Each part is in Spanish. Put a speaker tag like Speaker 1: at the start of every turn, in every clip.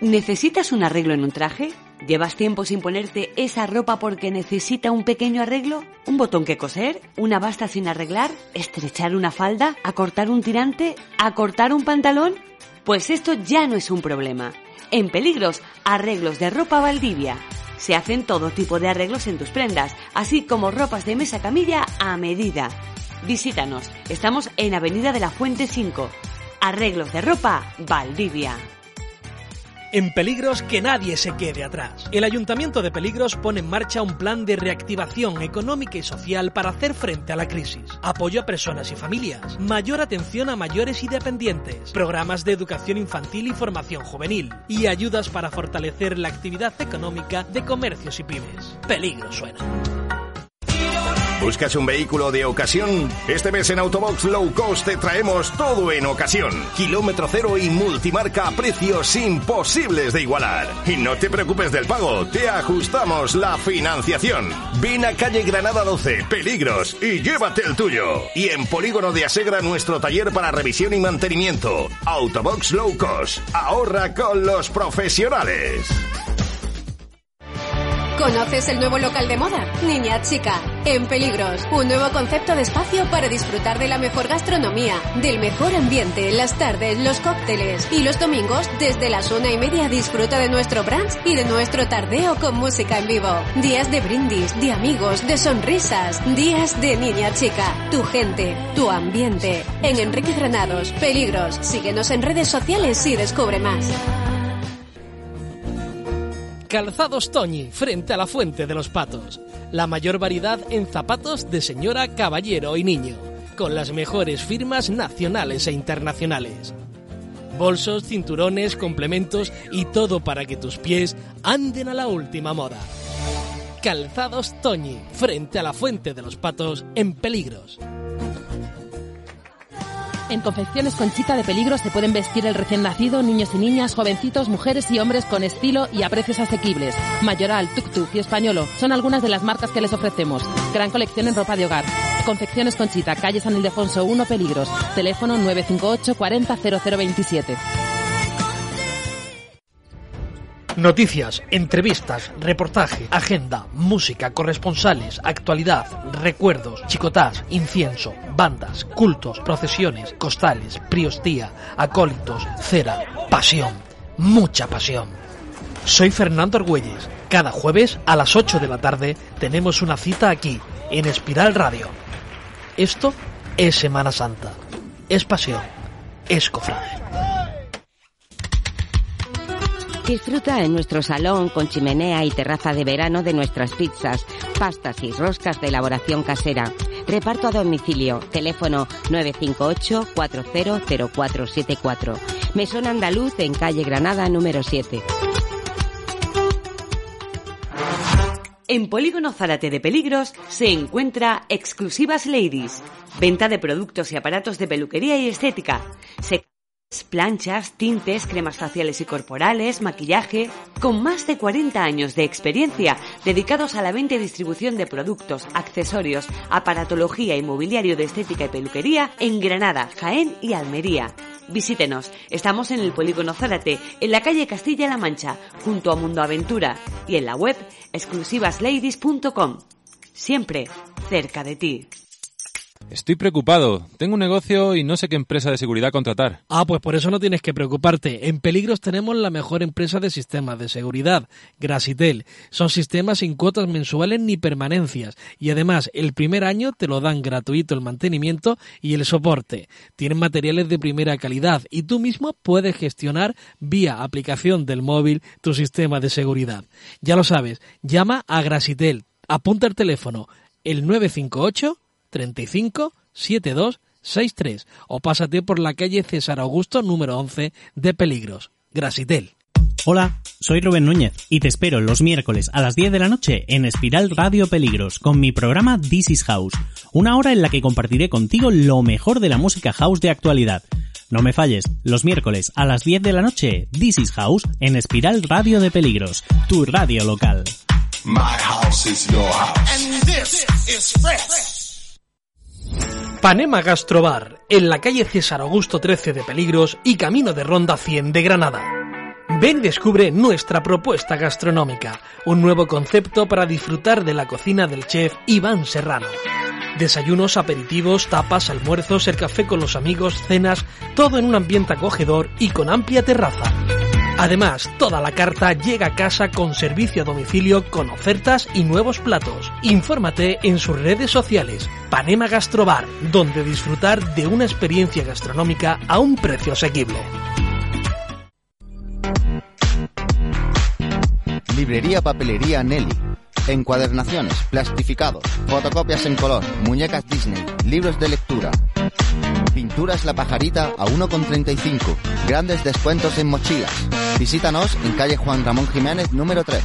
Speaker 1: ¿Necesitas un arreglo en un traje? ¿Llevas tiempo sin ponerte esa ropa porque necesita un pequeño arreglo? ¿Un botón que coser? ¿Una basta sin arreglar? ¿Estrechar una falda? ¿Acortar un tirante? ¿Acortar un pantalón? Pues esto ya no es un problema. En Peligros, arreglos de ropa Valdivia. Se hacen todo tipo de arreglos en tus prendas, así como ropas de mesa camilla a medida. Visítanos, estamos en Avenida de la Fuente 5. Arreglos de ropa Valdivia.
Speaker 2: En Peligros que nadie se quede atrás. El Ayuntamiento de Peligros pone en marcha un plan de reactivación económica y social para hacer frente a la crisis. Apoyo a personas y familias, mayor atención a mayores y dependientes, programas de educación infantil y formación juvenil y ayudas para fortalecer la actividad económica de comercios y pymes. Peligro suena.
Speaker 3: ¿Buscas un vehículo de ocasión? Este mes en Autobox Low Cost te traemos todo en ocasión. Kilómetro cero y multimarca a precios imposibles de igualar. Y no te preocupes del pago, te ajustamos la financiación. Ven a calle Granada 12, Peligros, y llévate el tuyo. Y en Polígono de Asegra nuestro taller para revisión y mantenimiento. Autobox Low Cost. Ahorra con los profesionales.
Speaker 4: ¿Conoces el nuevo local de moda? Niña Chica, en Peligros. Un nuevo concepto de espacio para disfrutar de la mejor gastronomía, del mejor ambiente, las tardes, los cócteles. Y los domingos, desde las una y media, disfruta de nuestro brunch y de nuestro tardeo con música en vivo. Días de brindis, de amigos, de sonrisas. Días de Niña Chica. Tu gente, tu ambiente. En Enrique Granados, Peligros. Síguenos en redes sociales y descubre más.
Speaker 2: Calzados Toñi, frente a la Fuente de los Patos. La mayor variedad en zapatos de señora, caballero y niño, con las mejores firmas nacionales e internacionales. Bolsos, cinturones, complementos y todo para que tus pies anden a la última moda. Calzados Toñi, frente a la Fuente de los Patos, en peligros.
Speaker 5: En confecciones Conchita de Peligro se pueden vestir el recién nacido, niños y niñas, jovencitos, mujeres y hombres con estilo y a precios asequibles. Mayoral, Tuk y Españolo son algunas de las marcas que les ofrecemos. Gran colección en ropa de hogar. Confecciones Conchita, calle San Ildefonso 1, Peligros. Teléfono 958 40 0027.
Speaker 2: Noticias, entrevistas, reportaje, agenda, música, corresponsales, actualidad, recuerdos, chicotás, incienso, bandas, cultos, procesiones, costales, priostía, acólitos, cera, pasión, mucha pasión. Soy Fernando Argüelles. Cada jueves a las 8 de la tarde tenemos una cita aquí, en Espiral Radio. Esto es Semana Santa. Es pasión. Es cofrade.
Speaker 6: Disfruta en nuestro salón con chimenea y terraza de verano de nuestras pizzas, pastas y roscas de elaboración casera. Reparto a domicilio. Teléfono 958 400474. Mesón Andaluz en calle Granada número 7.
Speaker 1: En Polígono Zárate de Peligros se encuentra Exclusivas Ladies, venta de productos y aparatos de peluquería y estética. Planchas, tintes, cremas faciales y corporales, maquillaje, con más de 40 años de experiencia dedicados a la venta y distribución de productos, accesorios, aparatología y mobiliario de estética y peluquería en Granada, Jaén y Almería. Visítenos, estamos en el Polígono Zárate, en la calle Castilla-La Mancha, junto a Mundo Aventura y en la web exclusivasladies.com. Siempre cerca de ti.
Speaker 7: Estoy preocupado. Tengo un negocio y no sé qué empresa de seguridad contratar.
Speaker 2: Ah, pues por eso no tienes que preocuparte. En Peligros tenemos la mejor empresa de sistemas de seguridad, Grasitel. Son sistemas sin cuotas mensuales ni permanencias. Y además, el primer año te lo dan gratuito el mantenimiento y el soporte. Tienen materiales de primera calidad y tú mismo puedes gestionar vía aplicación del móvil tu sistema de seguridad. Ya lo sabes, llama a Grasitel. Apunta el teléfono, el 958 35 72 63 o pásate por la calle César Augusto número 11 de Peligros. Grasitel.
Speaker 8: Hola, soy Rubén Núñez y te espero los miércoles a las 10 de la noche en Espiral Radio Peligros con mi programa This is House, una hora en la que compartiré contigo lo mejor de la música house de actualidad. No me falles, los miércoles a las 10 de la noche, This is House en Espiral Radio de Peligros, tu radio local.
Speaker 9: Panema Gastrobar, en la calle César Augusto 13 de Peligros y camino de Ronda 100 de Granada. Ven y descubre nuestra propuesta gastronómica, un nuevo concepto para disfrutar de la cocina del chef Iván Serrano. Desayunos, aperitivos, tapas, almuerzos, el café con los amigos, cenas, todo en un ambiente acogedor y con amplia terraza. Además, toda la carta llega a casa con servicio a domicilio con ofertas y nuevos platos. Infórmate en sus redes sociales, Panema Gastrobar, donde disfrutar de una experiencia gastronómica a un precio asequible.
Speaker 10: Librería Papelería Nelly. Encuadernaciones, plastificados, fotocopias en color, muñecas Disney, libros de lectura. Pinturas La Pajarita a 1,35. Grandes descuentos en mochilas. Visítanos en calle Juan Ramón Jiménez número 3.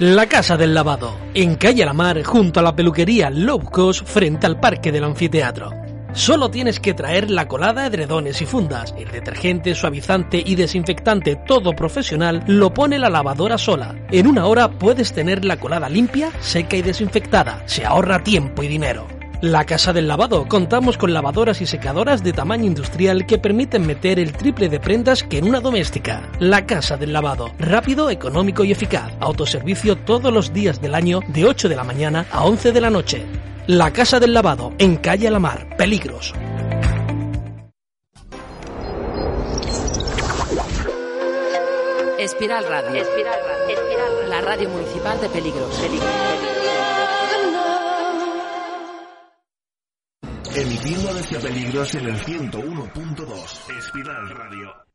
Speaker 9: La Casa del Lavado, en calle La Mar, junto a la peluquería Low Cost, frente al Parque del Anfiteatro. Solo tienes que traer la colada, edredones y fundas. El detergente, suavizante y desinfectante todo profesional lo pone la lavadora sola. En una hora puedes tener la colada limpia, seca y desinfectada. Se ahorra tiempo y dinero. La Casa del Lavado. Contamos con lavadoras y secadoras de tamaño industrial que permiten meter el triple de prendas que en una doméstica. La Casa del Lavado. Rápido, económico y eficaz. Autoservicio todos los días del año de 8 de la mañana a 11 de la noche. La Casa del Lavado, en Calle Alamar. Peligros.
Speaker 5: Espiral Radio. Espiral Radio. La radio municipal de Peligros.
Speaker 3: Emitiendo desde Peligros en el 101.2. Espiral Radio.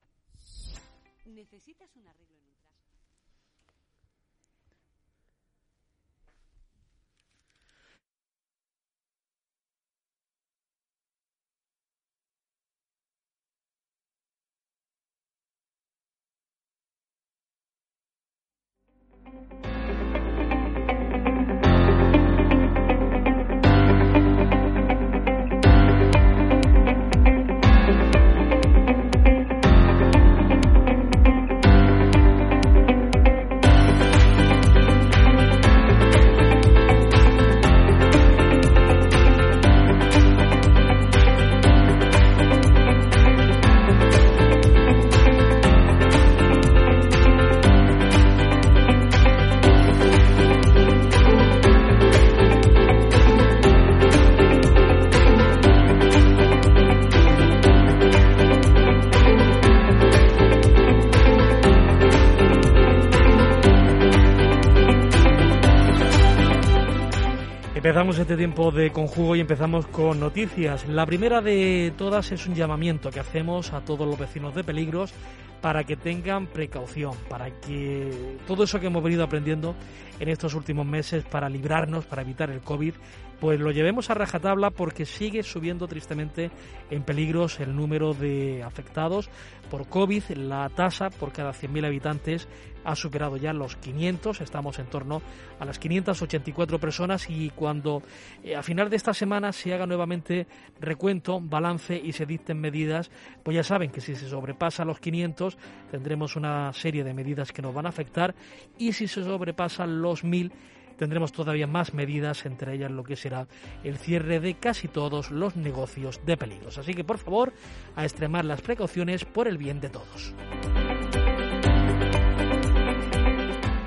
Speaker 9: Empezamos este tiempo de conjugo y empezamos con noticias. La primera de todas es un llamamiento que hacemos a todos los vecinos de peligros para que tengan precaución, para que todo eso que hemos venido aprendiendo en estos últimos meses para librarnos, para evitar el COVID, pues lo llevemos a rajatabla porque sigue subiendo tristemente en peligros el número de afectados por COVID. La tasa por cada 100.000 habitantes ha superado ya los 500, estamos en torno a las 584 personas y cuando eh, a final de esta semana se haga nuevamente recuento, balance y se dicten medidas, pues ya saben que si se sobrepasa los 500 tendremos una serie de medidas que nos van a afectar y si se sobrepasan los 1000 tendremos todavía más medidas, entre ellas lo que será el cierre de casi todos los negocios de peligros. Así que por favor, a extremar las precauciones por el bien de todos.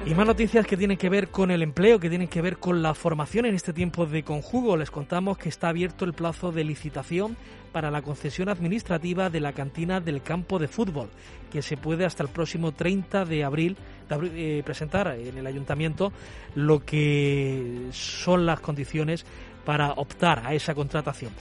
Speaker 9: Y más noticias que tienen que ver con el empleo, que tienen que ver con la formación en este tiempo de conjugo. Les contamos que está abierto el plazo de licitación para la concesión administrativa de la cantina del campo de fútbol, que se puede hasta el próximo 30 de abril, eh, presentar en el ayuntamiento lo que son las condiciones para optar a esa contratación.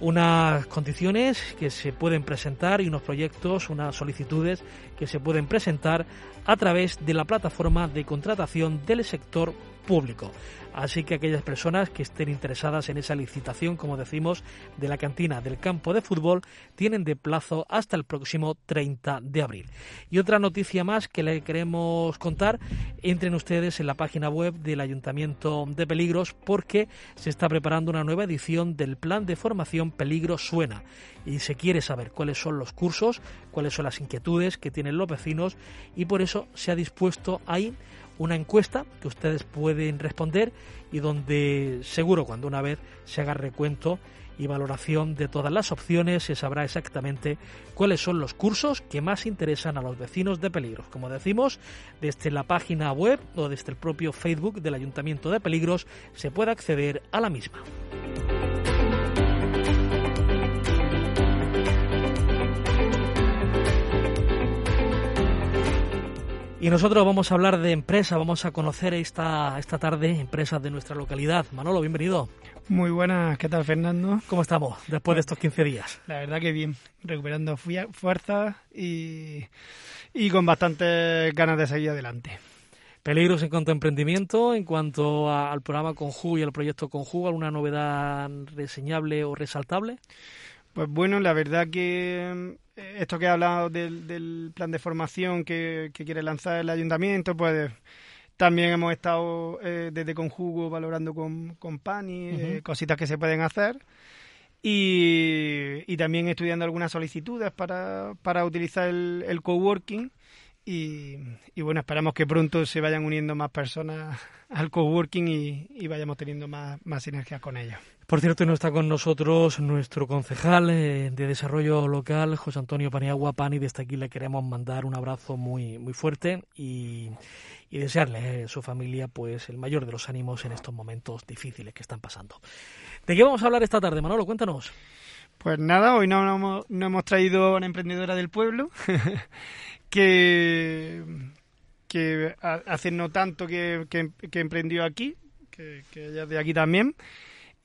Speaker 9: unas condiciones que se pueden presentar y unos proyectos, unas solicitudes que se pueden presentar a través de la plataforma de contratación del sector público. Así que aquellas personas que estén interesadas en esa licitación, como decimos, de la cantina del campo de fútbol, tienen de plazo hasta el próximo 30 de abril. Y otra noticia más que le queremos contar, entren ustedes en la página web del Ayuntamiento de Peligros porque se está preparando una nueva edición del plan de formación Peligro Suena y se quiere saber cuáles son los cursos, cuáles son las inquietudes que tienen los vecinos y por eso se ha dispuesto ahí una encuesta que ustedes pueden responder y donde seguro cuando una vez se haga recuento y valoración de todas las opciones se sabrá exactamente cuáles son los cursos que más interesan a los vecinos de Peligros. Como decimos, desde la página web o desde el propio Facebook del Ayuntamiento de Peligros se puede acceder a la misma. Y nosotros vamos a hablar de empresas, vamos a conocer esta, esta tarde empresas de nuestra localidad. Manolo, bienvenido.
Speaker 11: Muy buenas, ¿qué tal Fernando?
Speaker 9: ¿Cómo estamos después de estos 15 días?
Speaker 11: La verdad que bien, recuperando fuerzas y, y con bastantes ganas de seguir adelante.
Speaker 9: Peligros en cuanto a emprendimiento, en cuanto al programa Conju y al proyecto Conju, ¿alguna novedad reseñable o resaltable?
Speaker 11: Pues bueno, la verdad que eh, esto que he hablado del, plan de formación que, quiere lanzar el ayuntamiento, pues también hemos estado eh, desde Conjugo valorando con, con Pani eh, cositas que se pueden hacer. Y, también estudiando algunas solicitudes para, para utilizar el, el coworking y, bueno, esperamos que pronto se vayan uniendo más personas al coworking y, y vayamos teniendo más, más sinergias con ellos.
Speaker 9: Por cierto, no está con nosotros nuestro concejal eh, de desarrollo local, José Antonio Paniagua Pani. Desde aquí le queremos mandar un abrazo muy, muy fuerte y, desearle a eh, su familia pues el mayor de los ánimos en estos momentos difíciles que están pasando. ¿De qué vamos a hablar esta tarde, Manolo? Cuéntanos.
Speaker 11: Pues nada, hoy no, no, hemos traído a una emprendedora del pueblo que, que hace no tanto que, que, emprendió aquí, que, ella es de aquí también,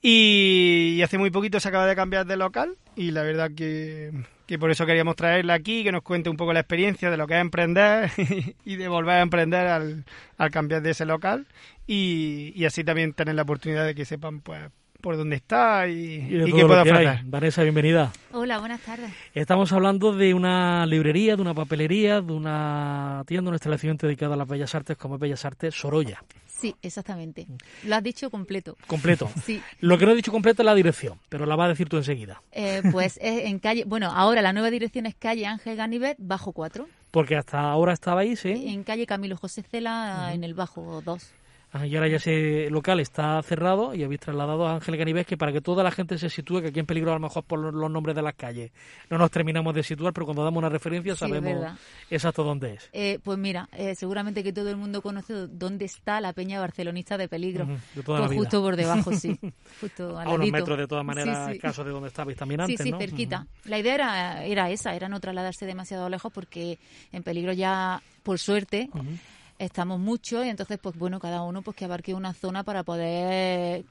Speaker 11: y, hace muy poquito se acaba de cambiar de local y la verdad que, que, por eso queríamos traerla aquí, que nos cuente un poco la experiencia de lo que es emprender y de volver a emprender al, al cambiar de ese local y, y así también tener la oportunidad de que sepan pues por dónde está y, qué puede ofrecer.
Speaker 9: Vanessa, bienvenida.
Speaker 12: Hola, buenas tardes.
Speaker 9: Estamos hablando de una librería, de una papelería, de una tienda, un establecimiento dedicado a las bellas artes como es Bellas Artes Sorolla.
Speaker 12: Sí, exactamente. Lo has dicho completo.
Speaker 9: Completo.
Speaker 12: sí.
Speaker 9: Lo que no he dicho completo es la dirección, pero la va a decir tú enseguida.
Speaker 12: Eh, pues es en calle, bueno, ahora la nueva dirección es calle Ángel Ganivet, bajo 4.
Speaker 9: Porque hasta ahora estaba ahí, sí.
Speaker 12: En calle Camilo José Cela, en el bajo 2.
Speaker 9: Ah, y ahora ya ese local está cerrado y habéis trasladado a Ángel Ganivés que para que toda la gente se sitúe, que aquí en peligro a lo mejor por los nombres de las calles no nos terminamos de situar, pero cuando damos una referencia sabemos exacto dónde es.
Speaker 12: Eh, pues mira, eh, seguramente que todo el mundo conoce dónde está la peña barcelonista de peligro.
Speaker 9: pues
Speaker 12: justo por debajo, sí. Justo
Speaker 9: a unos metros de todas maneras, caso de donde estabais también antes,
Speaker 12: Sí, sí, cerquita. La idea era, era esa, era no trasladarse demasiado lejos porque en peligro ya, por suerte estamos muchos y entonces pues bueno cada uno pues que abarque una zona para poder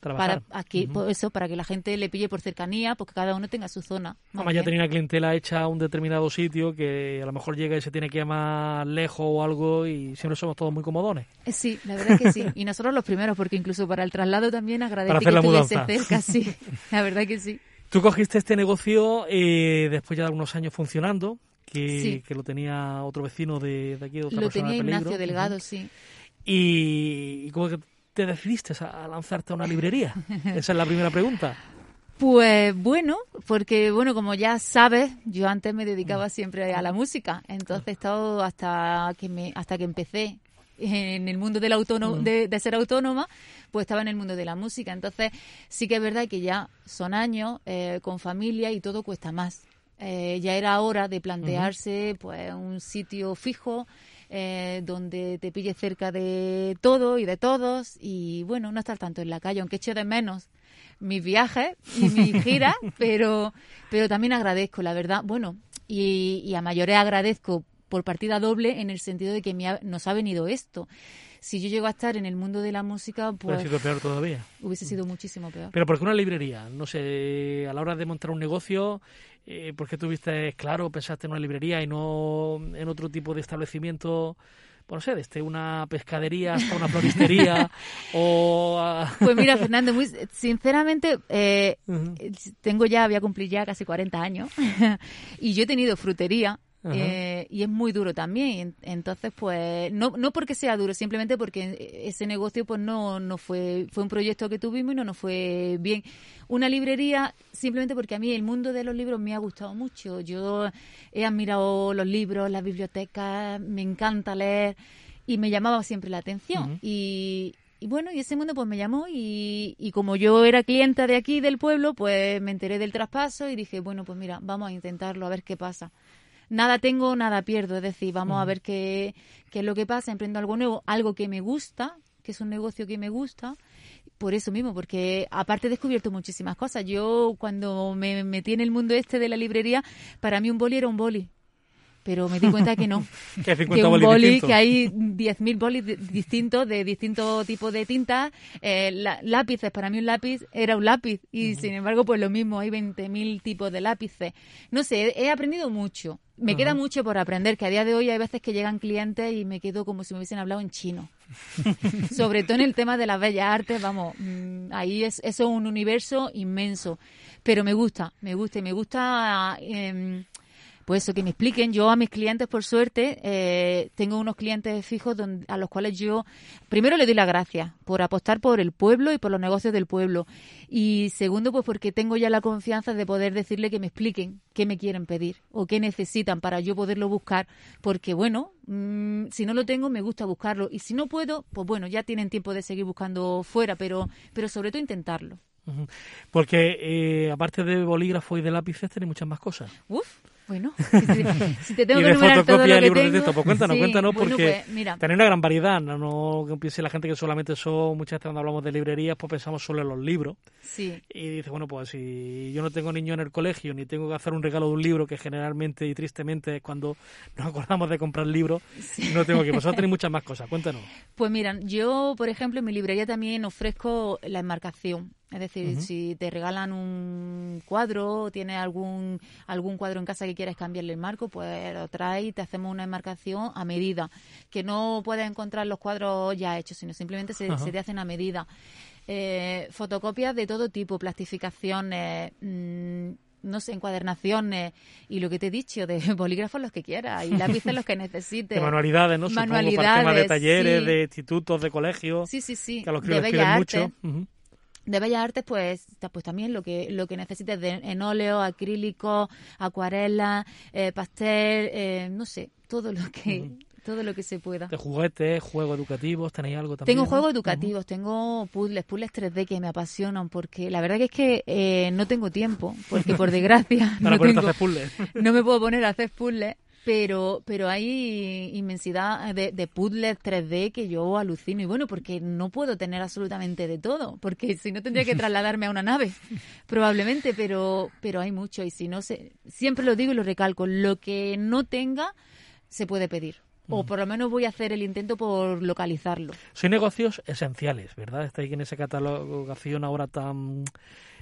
Speaker 9: Trabajar.
Speaker 12: para aquí pues, eso para que la gente le pille por cercanía porque cada uno tenga su zona.
Speaker 9: Vamos, ya tenía una clientela hecha a un determinado sitio que a lo mejor llega y se tiene que ir más lejos o algo y siempre somos todos muy comodones.
Speaker 12: Eh, sí la verdad que sí. Y nosotros los primeros porque incluso para el traslado también agradezco que estuviese cerca sí. La verdad que sí.
Speaker 9: Tú cogiste este negocio eh, después ya de algunos años funcionando, que, que lo tenía otro vecino de, de aquí, de otra
Speaker 12: Lo
Speaker 9: tenía
Speaker 12: Ignacio Delgado, sí.
Speaker 9: Y, cómo que te decidiste a lanzarte a una librería? Esa es la primera pregunta.
Speaker 12: Pues bueno, porque bueno, como ya sabes, yo antes me dedicaba siempre a la música, entonces he estado hasta que me, hasta que empecé en el mundo del autónomo, de, ser autónoma, pues estaba en el mundo de la música. Entonces sí que es verdad que ya son años eh, con familia y todo cuesta más. Eh, ya era hora de plantearse pues un sitio fijo eh, donde te pille cerca de todo y de todos y bueno, no estar tanto en la calle, aunque echo de menos mis viajes y mis giras, pero, pero también agradezco, la verdad. Bueno, y, a mayores agradezco por partida doble en el sentido de que nos ha venido esto. Si yo llego a estar en el mundo de la música, pues...
Speaker 9: Hubiese sido peor todavía.
Speaker 12: Hubiese sido muchísimo peor.
Speaker 9: Pero ¿por qué una librería? No sé, a la hora de montar un negocio, eh, ¿por qué tuviste claro, pensaste en una librería y no en otro tipo de establecimiento? Pues no sé, desde una pescadería hasta una floristería o...
Speaker 12: Pues mira, Fernando, muy sinceramente, eh, tengo ya, voy a cumplir ya casi 40 años y yo he tenido frutería eh, y es muy duro también. Entonces, pues, no, no porque sea duro, simplemente porque ese negocio, pues, no, no fue, fue un proyecto que tuvimos y no nos fue bien. Una librería, simplemente porque a mí el mundo de los libros me ha gustado mucho. Yo he admirado los libros, las bibliotecas, me encanta leer y me llamaba siempre la atención. y, y bueno, y ese mundo pues me llamó y, y, como yo era clienta de aquí, del pueblo, pues me enteré del traspaso y dije, bueno, pues mira, vamos a intentarlo, a ver qué pasa nada tengo, nada pierdo. Es decir, vamos a ver qué, qué es lo que pasa, emprendo algo nuevo, algo que me gusta, que es un negocio que me gusta. Por eso mismo, porque aparte he descubierto muchísimas cosas. Yo cuando me metí en el mundo este de la librería, para mí un boli era un boli pero me di cuenta que no.
Speaker 9: que,
Speaker 12: un boli, que hay 10.000 bolis distintos, de distintos tipos de tintas, eh, lápices, para mí un lápiz era un lápiz, y sin embargo, pues lo mismo, hay 20.000 tipos de lápices. No sé, he aprendido mucho. Me queda mucho por aprender, que a día de hoy hay veces que llegan clientes y me quedo como si me hubiesen hablado en chino. Sobre todo en el tema de las bellas artes, vamos, mm, ahí es eso es un universo inmenso. Pero me gusta, me gusta y me gusta eh, pues eso, que me expliquen. Yo a mis clientes, por suerte, eh, tengo unos clientes fijos donde, a los cuales yo, primero le doy las gracias por apostar por el pueblo y por los negocios del pueblo. Y segundo, pues porque tengo ya la confianza de poder decirle que me expliquen qué me quieren pedir o qué necesitan para yo poderlo buscar. Porque bueno, mm, si no lo tengo, me gusta buscarlo. Y si no puedo, pues bueno, ya tienen tiempo de seguir buscando fuera, pero, pero sobre todo intentarlo.
Speaker 9: Porque eh, aparte de bolígrafo y de lápices, tiene muchas más cosas.
Speaker 12: Uf. Bueno, si te, tengo que enumerar todo lo que tengo...
Speaker 9: De pues cuéntanos, cuéntanos, porque pues, tenéis una gran variedad, no, no que piense la gente que solamente son, muchas veces cuando hablamos de librerías, pues pensamos solo en los libros.
Speaker 12: Sí.
Speaker 9: Y dice, bueno, pues si yo no tengo niño en el colegio, ni tengo que hacer un regalo de un libro, que generalmente y tristemente es cuando nos acordamos de comprar libros, no tengo que. Vosotros tenéis muchas más cosas, cuéntanos.
Speaker 12: Pues mira, yo, por ejemplo, en mi librería también ofrezco la enmarcación. Es decir, si te regalan un cuadro o tienes algún, algún cuadro en casa que quieres cambiarle el marco, pues lo traes y te hacemos una enmarcación a medida. Que no puedes encontrar los cuadros ya hechos, sino simplemente se, te hacen a medida. Eh, fotocopias de todo tipo, plastificaciones, mm, no sé, encuadernaciones y lo que te he dicho, de bolígrafos los que quieras y lápices los que necesites.
Speaker 9: De manualidades, ¿no?
Speaker 12: Manualidades,
Speaker 9: Supongo, de talleres, de institutos, de colegios.
Speaker 12: Sí, sí, sí.
Speaker 9: Que a los que les mucho
Speaker 12: de bellas artes pues pues también lo que lo que necesites de, en óleo acrílico acuarela eh, pastel eh, no sé todo lo que todo lo que se pueda.
Speaker 9: De juguetes juegos educativos tenéis algo también
Speaker 12: tengo juegos educativos tengo puzzles puzzles 3D que me apasionan porque la verdad que es que eh, no tengo tiempo porque por desgracia no, tengo, no me puedo poner a hacer puzzles pero pero hay inmensidad de, de, puzzles 3D que yo alucino y bueno porque no puedo tener absolutamente de todo porque si no tendría que trasladarme a una nave probablemente pero pero hay mucho y si no se siempre lo digo y lo recalco lo que no tenga se puede pedir o mm. por lo menos voy a hacer el intento por localizarlo.
Speaker 9: Son negocios esenciales, ¿verdad? Estáis en esa catalogación ahora tan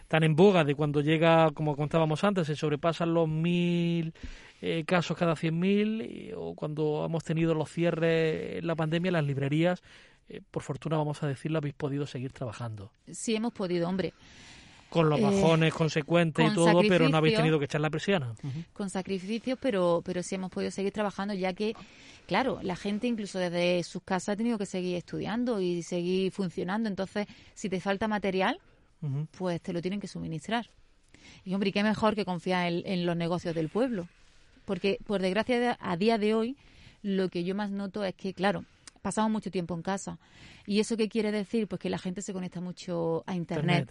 Speaker 9: tan en boga de cuando llega, como contábamos antes, se sobrepasan los mil eh, casos cada 100.000 o cuando hemos tenido los cierres en la pandemia, las librerías, eh, por fortuna vamos a decirlo, habéis podido seguir trabajando.
Speaker 12: Sí, hemos podido, hombre.
Speaker 9: Con los eh, bajones consecuentes y todo, pero no habéis tenido que echar la presión.
Speaker 12: Con sacrificios, pero, pero sí hemos podido seguir trabajando, ya que, claro, la gente incluso desde sus casas ha tenido que seguir estudiando y seguir funcionando. Entonces, si te falta material, pues te lo tienen que suministrar. Y, hombre, qué mejor que confiar en los negocios del pueblo. Porque, por desgracia, a día de hoy, lo que yo más noto es que, claro, pasamos mucho tiempo en casa. ¿Y eso qué quiere decir? Pues que la gente se conecta mucho a Internet.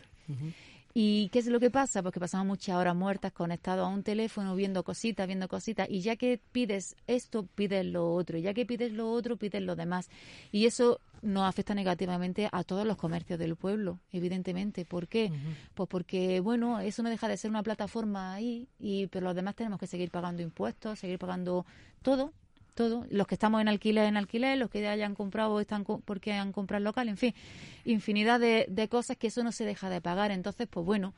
Speaker 12: ¿Y qué es lo que pasa? Pues que pasamos muchas horas muertas conectados a un teléfono, viendo cositas, viendo cositas. Y ya que pides esto, pides lo otro. Y ya que pides lo otro, pides lo demás. Y eso nos afecta negativamente a todos los comercios del pueblo, evidentemente. ¿Por qué? Pues porque, bueno, eso no deja de ser una plataforma ahí, y, pero los demás tenemos que seguir pagando impuestos, seguir pagando todo. Todo. Los que estamos en alquiler, en alquiler, los que hayan comprado están porque han comprado local, en fin, infinidad de, cosas que eso no se deja de pagar. Entonces, pues bueno,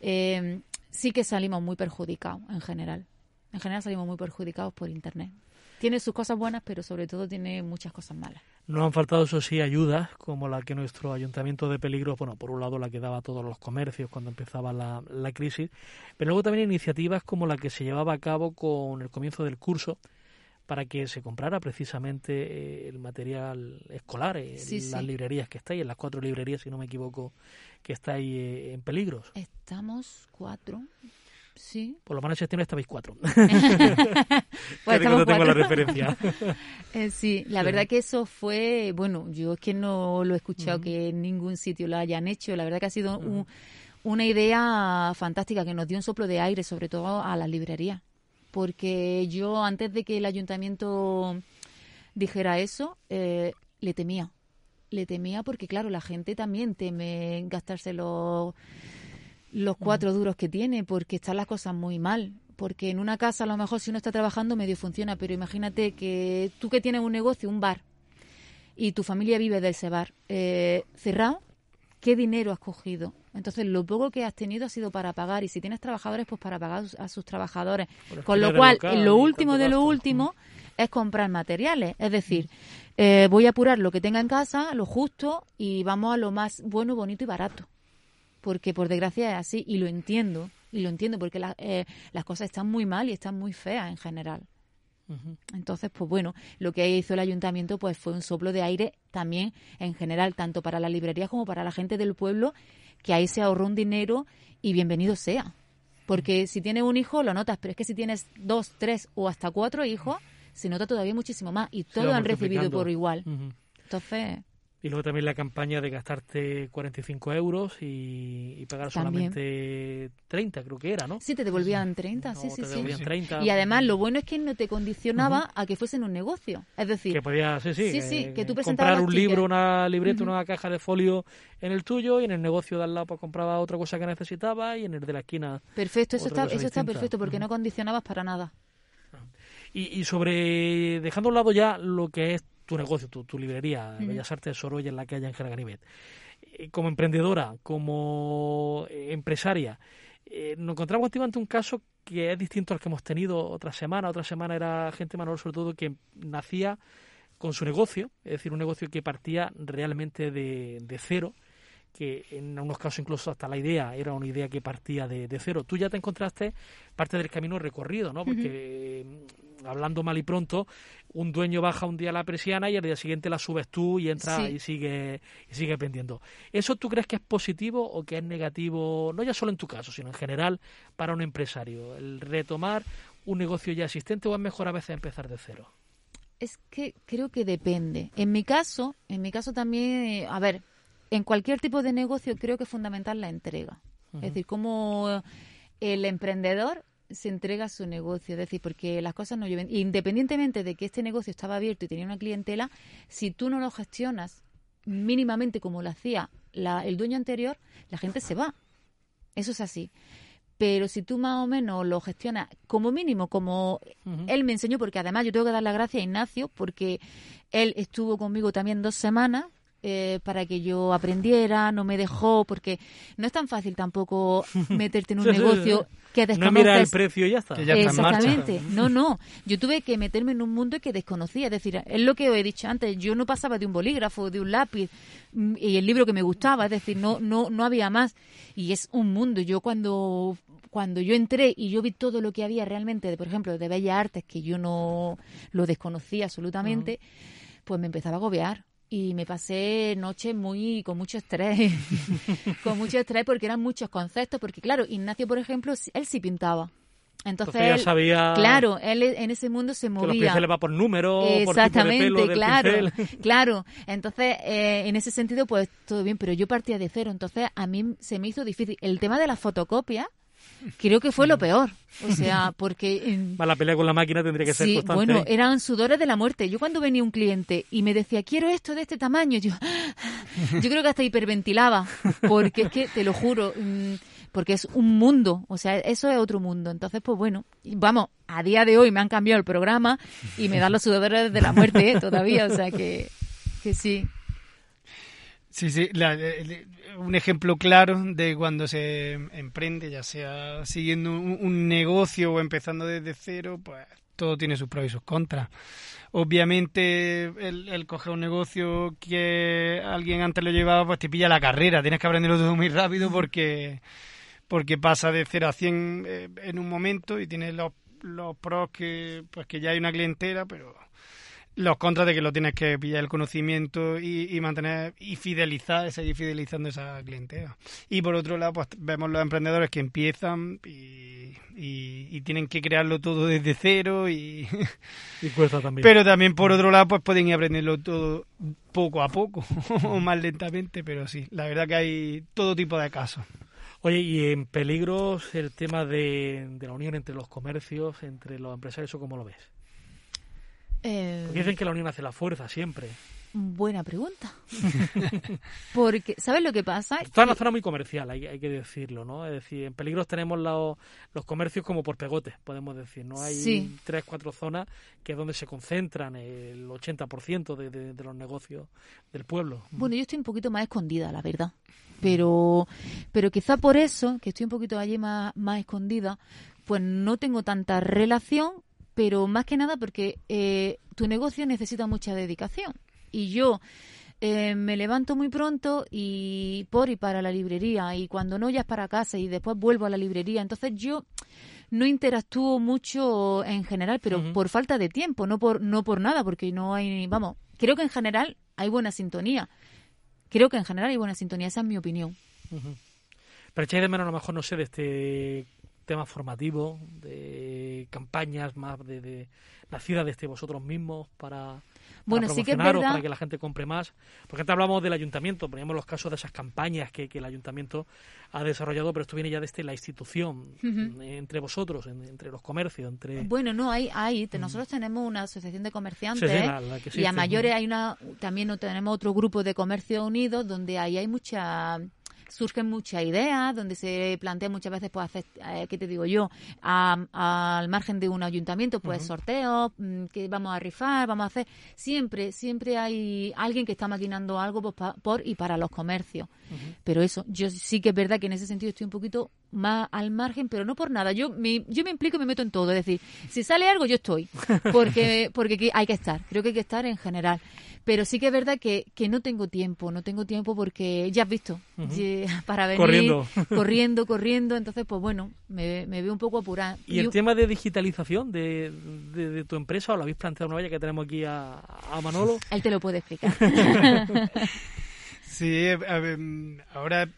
Speaker 12: eh, sí que salimos muy perjudicados en general. En general salimos muy perjudicados por Internet. Tiene sus cosas buenas, pero sobre todo tiene muchas cosas malas.
Speaker 9: No han faltado, eso sí, ayudas, como la que nuestro ayuntamiento de peligro, bueno, por un lado la que daba a todos los comercios cuando empezaba la, la crisis, pero luego también iniciativas como la que se llevaba a cabo con el comienzo del curso, para que se comprara precisamente eh, el material escolar en las librerías que estáis, en las cuatro librerías, si no me equivoco, que estáis eh, en peligros.
Speaker 12: Estamos cuatro. Sí.
Speaker 9: Por lo menos en septiembre estabais cuatro.
Speaker 12: pues
Speaker 9: tengo la referencia.
Speaker 12: Eh, sí, la verdad que eso fue, bueno, yo es que no lo he escuchado que en ningún sitio lo hayan hecho. La verdad que ha sido una idea fantástica que nos dio un soplo de aire, sobre todo a las librerías. Porque yo, antes de que el ayuntamiento dijera eso, eh, le temía. Le temía porque, claro, la gente también teme gastarse los los cuatro duros que tiene, porque están las cosas muy mal. Porque en una casa, a lo mejor, si uno está trabajando, medio funciona, pero imagínate que tú que tienes un negocio, un bar, y tu familia vive de ese bar, eh, cerrado, ¿qué dinero has cogido? Entonces, lo poco que has tenido ha sido para pagar, y si tienes trabajadores, pues para pagar a sus trabajadores. Con lo cual, lo último de lo último es comprar materiales. Es decir, eh, voy a apurar lo que tenga en casa, lo justo, y vamos a lo más bueno, bonito y barato porque por desgracia es así y lo entiendo, y lo entiendo porque eh, las cosas están muy mal y están muy feas en general. Entonces, pues bueno, lo que hizo el ayuntamiento pues fue un soplo de aire también en general, tanto para la librería como para la gente del pueblo, que ahí se ahorró un dinero y bienvenido sea. Porque si tienes un hijo lo notas, pero es que si tienes dos, tres o hasta cuatro hijos, se nota todavía muchísimo más y todos han recibido por igual. Entonces...
Speaker 9: Y luego también la campaña de gastarte 45 euros y, pagar solamente 30, creo que era, ¿no?
Speaker 12: Sí, te devolvían 30, sí, sí, sí. Y además lo bueno es que no te condicionaba a que fuese en un negocio. Es decir,
Speaker 9: que podías, sí, sí, sí, que tú comprar un libro, una libreta, una caja de folio en el tuyo y en el negocio de al lado pues compraba otra cosa que necesitaba y en el de la esquina.
Speaker 12: Perfecto, eso está, eso está perfecto porque no condicionabas para nada.
Speaker 9: Y, y sobre, dejando a un lado ya lo que es tu negocio, tu, librería, Bellas Artes Sorolla en la calle Ángel Ganivet. Eh, como emprendedora, como eh, empresaria, eh, nos encontramos ante un caso que es distinto al que hemos tenido otra semana. Otra semana era gente manual, sobre todo, que nacía con su negocio, es decir, un negocio que partía realmente de, de cero que en unos casos incluso hasta la idea era una idea que partía de, de, cero. Tú ya te encontraste parte del camino recorrido, ¿no? Porque hablando mal y pronto, un dueño baja un día la persiana y al día siguiente la subes tú y entra y sigue y sigue pendiendo. ¿Eso tú crees que es positivo o que es negativo, no ya solo en tu caso, sino en general para un empresario? ¿El retomar un negocio ya existente o es mejor a veces empezar de cero?
Speaker 12: Es que creo que depende. En mi caso, en mi caso también, eh, a ver, en cualquier tipo de negocio creo que es fundamental la entrega. Es decir, como el emprendedor se entrega su negocio, es decir, porque las cosas no lleven. Independientemente de que este negocio estaba abierto y tenía una clientela, si tú no lo gestionas mínimamente como lo hacía el dueño anterior, la gente se va. Eso es así. Pero si tú más o menos lo gestionas como mínimo, como él me enseñó, porque además yo tengo que dar la gracia a Ignacio, porque él estuvo conmigo también dos semanas, eh, para que yo aprendiera, no me dejó, porque no es tan fácil tampoco meterte en un negocio que desconoces.
Speaker 9: No mira el precio y ya está.
Speaker 12: Exactamente. No, no. Yo tuve que meterme en un mundo que desconocía. Es decir, es lo que os he dicho antes. Yo no pasaba de un bolígrafo, de un lápiz mm, y el libro que me gustaba. Es decir, no, no, no había más. Y es un mundo. Yo cuando cuando yo entré y yo vi todo lo que había realmente, de, por ejemplo, de Bellas Artes, que yo no lo desconocía absolutamente, pues me empezaba a agobiar y me pasé noches muy con mucho estrés, con mucho estrés porque eran muchos conceptos, porque claro, Ignacio, por ejemplo, él sí pintaba. Entonces, él,
Speaker 9: sabía
Speaker 12: claro, él en ese mundo se movía. Que
Speaker 9: los pinceles va por número,
Speaker 12: Exactamente,
Speaker 9: por tipo de pelo
Speaker 12: claro, claro. Entonces, eh, en ese sentido, pues todo bien, pero yo partía de cero, entonces a mí se me hizo difícil. El tema de la fotocopia, creo que fue lo peor. O sea, porque...
Speaker 9: la pelea con la máquina tendría que ser sí,
Speaker 12: bueno, eran sudores de la muerte. Yo cuando venía un cliente y me decía, quiero esto de este tamaño, yo, yo creo que hasta hiperventilaba, porque es que, te lo juro, mm, porque es un mundo, o sea, eso es otro mundo. Entonces, pues bueno, vamos, a día de hoy me han cambiado el programa y me dan los sudadores de la muerte ¿eh? todavía, o sea que, que sí.
Speaker 11: Sí, sí, un ejemplo claro de cuando se emprende, ya sea siguiendo un, negocio o empezando desde cero, pues todo tiene sus pros y sus contras. Obviamente, el, coger un negocio que alguien antes lo llevaba, pues te pilla la carrera, tienes que aprenderlo todo muy rápido porque, porque pasa de cero a 100 eh, en un momento y tienes los, los pros que, pues que ya hay una clientela, pero los contras de que lo tienes que pillar el conocimiento y, mantener y fidelizar, seguir fidelizando esa clientela. Y por otro lado, pues vemos los emprendedores que empiezan y, y, tienen que crearlo todo desde cero y,
Speaker 9: y cuesta también.
Speaker 11: Pero también por otro lado, pues pueden ir aprenderlo todo poco a poco o más lentamente, pero sí, la verdad que hay todo tipo de casos.
Speaker 9: Oye, y en peligros el tema de, de la unión entre los comercios, entre los empresarios, ¿eso cómo lo ves?
Speaker 12: Eh,
Speaker 9: dicen que la unión hace la fuerza siempre.
Speaker 12: Buena pregunta. Porque, ¿sabes lo que pasa?
Speaker 9: Está en una zona muy comercial, hay, que decirlo, ¿no? Es decir, en peligros tenemos los, los comercios como por pegotes, podemos decir, ¿no? Hay tres, cuatro zonas que es donde se concentran el 80% de, de, de los negocios del pueblo.
Speaker 12: Bueno, yo estoy un poquito más escondida, la verdad. Pero, pero quizá por eso, que estoy un poquito allí más, más escondida, pues no tengo tanta relación pero más que nada porque eh, tu negocio necesita mucha dedicación. Y yo eh, me levanto muy pronto y por y para la librería, y cuando no ya es para casa y después vuelvo a la librería. Entonces yo no interactúo mucho en general, pero por falta de tiempo, no por, no por nada, porque no hay, vamos, creo que en general hay buena sintonía. Creo que en general hay buena sintonía, esa es mi opinión.
Speaker 9: Pero echáis de menos a lo mejor, no sé, de este temas formativos, de campañas más de, de nacidas desde vosotros mismos para,
Speaker 12: bueno, sí que es verdad.
Speaker 9: para que la gente compre más. Porque antes hablamos del ayuntamiento, poníamos los casos de esas campañas que, que el ayuntamiento ha desarrollado, pero esto viene ya desde la institución, entre vosotros, entre los comercios, entre...
Speaker 12: Bueno, no, hay, hay nosotros tenemos una asociación de comerciantes y a mayores hay una, también tenemos otro grupo de comercio unidos donde ahí hay mucha surgen muchas ideas, donde se plantea muchas veces, pues, hacer, eh, ¿qué te digo yo? al margen de un ayuntamiento, pues, sorteos, mm, que vamos a rifar, vamos a hacer. Siempre, siempre hay alguien que está maquinando algo pues, por y para los comercios. Pero eso, yo sí que es verdad que en ese sentido estoy un poquito más al margen, pero no por nada. Yo me, yo me implico y me meto en todo. Es decir, si sale algo, yo estoy. Porque, porque hay que estar. Creo que hay que estar en general. Pero sí que es verdad que, que no tengo tiempo. No tengo tiempo porque ya has visto. Para venir
Speaker 9: corriendo.
Speaker 12: corriendo, corriendo. Entonces, pues bueno, me, me veo un poco apurada.
Speaker 9: ¿Y, el tema de digitalización de, de, tu empresa o lo habéis planteado una vez que tenemos aquí a, a Manolo?
Speaker 12: Él te lo puede explicar.
Speaker 11: sí, ahora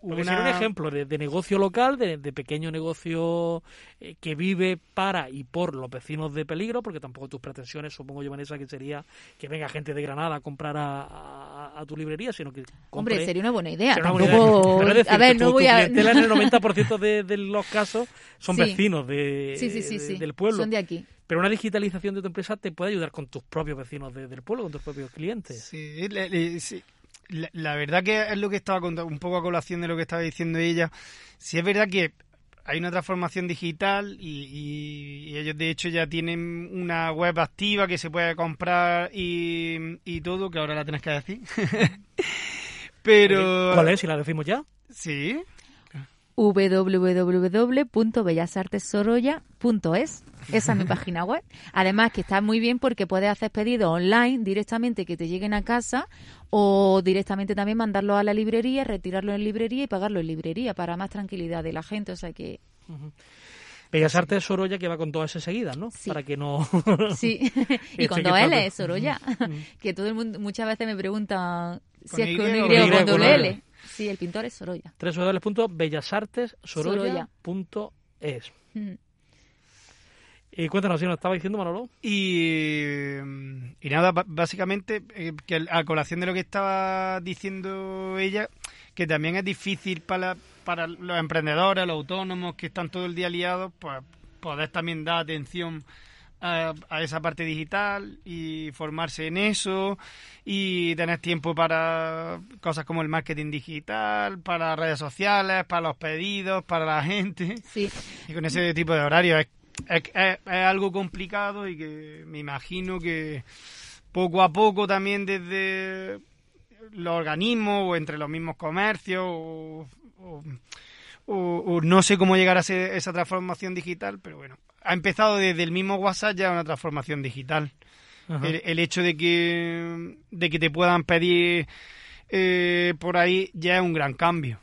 Speaker 9: porque un ejemplo de, negocio local, de, pequeño negocio eh, que vive para y por los vecinos de peligro, porque tampoco tus pretensiones, supongo yo, Vanessa, que sería que venga gente de Granada a comprar a, tu librería, sino que...
Speaker 12: Hombre, sería una buena idea.
Speaker 9: a ver, no voy a... en el 90% de, los casos son vecinos de, del pueblo.
Speaker 12: Son de aquí.
Speaker 9: Pero una digitalización de tu empresa te puede ayudar con tus propios vecinos del pueblo, con tus propios clientes.
Speaker 11: Sí, sí la, verdad que es lo que estaba contando, un poco a colación de lo que estaba diciendo ella. Si es verdad que hay una transformación digital y, ellos de hecho ya tienen una web activa que se puede comprar y, y todo, que ahora la tienes que decir. Pero...
Speaker 9: ¿Cuál es? Si la decimos ya.
Speaker 11: Sí
Speaker 12: www.bellasartesoroya.es. Esa es mi página web. Además que está muy bien porque puedes hacer pedidos online directamente que te lleguen a casa o directamente también mandarlo a la librería, retirarlo en librería y pagarlo en librería para más tranquilidad de la gente. O sea que...
Speaker 9: Bellas Artes Sorolla que va con todas esas seguidas, ¿no? Para que no...
Speaker 12: sí, y con dos L, Sorolla. que todo el mundo muchas veces me pregunta si es con Y o con doble L. Sí, el pintor es Sorolla.
Speaker 9: www.bellasartessorolla.es Y cuéntanos, si nos estaba diciendo Manolo.
Speaker 11: Y, y nada, básicamente, eh, que a colación de lo que estaba diciendo ella, que también es difícil para, para los emprendedores, los autónomos que están todo el día liados, pues poder también dar atención a, a esa parte digital y formarse en eso y tener tiempo para cosas como el marketing digital, para redes sociales, para los pedidos, para la gente.
Speaker 12: Sí.
Speaker 11: Y con ese tipo de horarios es, es, es- es algo complicado y que me imagino que poco a poco también desde los organismos o entre los mismos comercios o, o- o- o no sé cómo llegar a ser esa transformación digital, pero bueno, ha empezado desde el mismo WhatsApp ya una transformación digital. El, el hecho de que, de que te puedan pedir eh, por ahí ya es un gran cambio.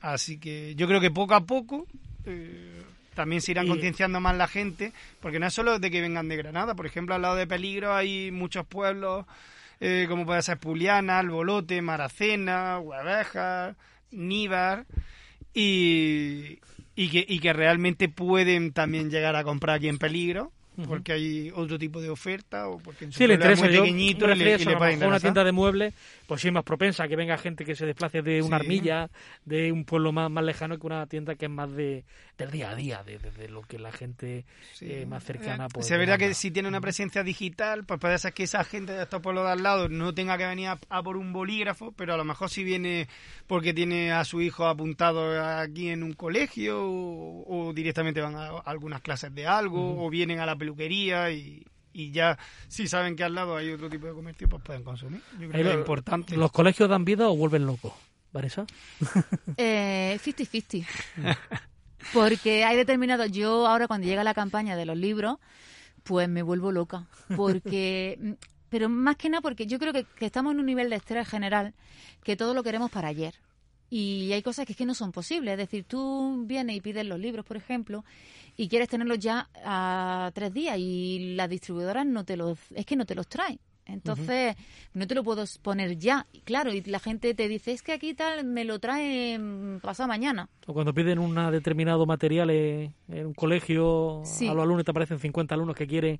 Speaker 11: Así que yo creo que poco a poco eh, también se irán
Speaker 9: Y-
Speaker 11: concienciando más la gente, porque no es solo de que vengan de Granada, por ejemplo, al lado de Peligro hay muchos pueblos eh, como puede ser Puliana, Albolote, Maracena, Huevejas, Níbar, y, y, que, y que realmente pueden también llegar a comprar aquí en Peligro, porque hay otro tipo de oferta o porque en su
Speaker 9: Sí, le
Speaker 11: es muy
Speaker 9: Yo
Speaker 11: pequeñito y le, y le
Speaker 9: a una tienda de muebles, pues sí es más propensa a que venga gente que se desplace de una
Speaker 11: Sí.
Speaker 9: armilla, de un pueblo más, más lejano, que una tienda que es más de del día a día, de, de- de lo que la gente eh, más cercana
Speaker 11: Si es verdad que si tiene una presencia digital, pues puede ser que esa gente de estos pueblos de al lado no tenga que venir a, a por un bolígrafo, pero a lo mejor si viene porque tiene a su hijo apuntado aquí en un colegio o, o directamente van a, a algunas clases de algo
Speaker 9: Ujú.
Speaker 11: o vienen a la peluquería y, y ya si saben que al lado hay otro tipo de comercio, pues pueden consumir. Yo creo es
Speaker 9: lo-
Speaker 11: importante.
Speaker 9: ¿Los colegios dan vida o vuelven locos? ¿Vanessa?
Speaker 12: Eh, 50-50. Porque hay determinados. Yo ahora, cuando llega la campaña de los libros, pues me vuelvo loca. Porque. mm, Pero más que nada porque yo creo que, que estamos en un nivel de estrés general que todo lo queremos para ayer. Y hay cosas que es que no son posibles. Es decir, tú vienes y pides los libros, por ejemplo, y quieres tenerlos ya a tres días y las distribuidoras no te los. Es que no te los traen. Entonces, no te lo puedo poner ya. Claro, y la gente te dice, es que aquí tal, me lo trae mm, pasado mañana.
Speaker 9: O cuando piden un determinado material eh, en un colegio,
Speaker 12: Sí.
Speaker 9: a los alumnos te aparecen 50 alumnos que quieren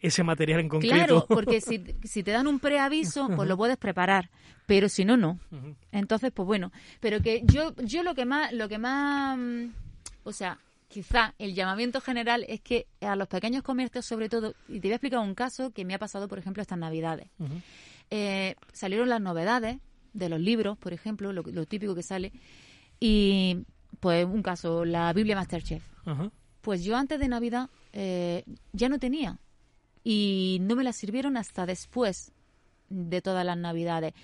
Speaker 9: ese material en concreto.
Speaker 12: Claro, porque si, si te dan un preaviso, pues lo puedes preparar, pero si no, no. Entonces, pues bueno, pero que yo yo lo que más lo que más mm, o sea, quizá el llamamiento general es que a los pequeños comercios sobre todo, y te voy a explicar un caso que me ha pasado, por ejemplo, estas Navidades. Eh, salieron las novedades de los libros, por ejemplo, lo, lo típico que sale, y pues un caso, la Biblia Masterchef. Pues yo antes de Navidad eh, ya no tenía y no me la sirvieron hasta después de todas las Navidades.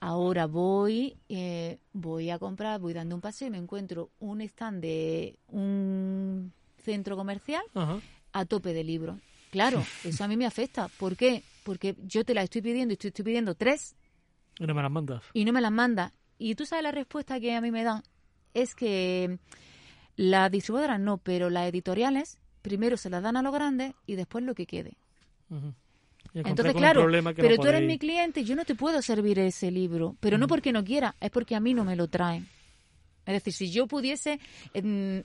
Speaker 12: Ahora voy, eh, voy a comprar, voy dando un paseo y me encuentro un stand de un centro comercial
Speaker 9: Ajá.
Speaker 12: a tope de libros. Claro, eso a mí me afecta. ¿Por qué? Porque yo te la estoy pidiendo y estoy, estoy pidiendo tres
Speaker 9: Y no me las mandas.
Speaker 12: y no me las manda. Y tú sabes la respuesta que a mí me dan. Es que las distribuidoras no, pero las editoriales primero se las dan a los grandes y después lo que quede. Entonces, claro, pero
Speaker 9: no
Speaker 12: tú eres mi cliente y yo no te puedo servir ese libro. Pero no porque no quiera, es porque a mí no me lo traen. Es decir, si yo pudiese,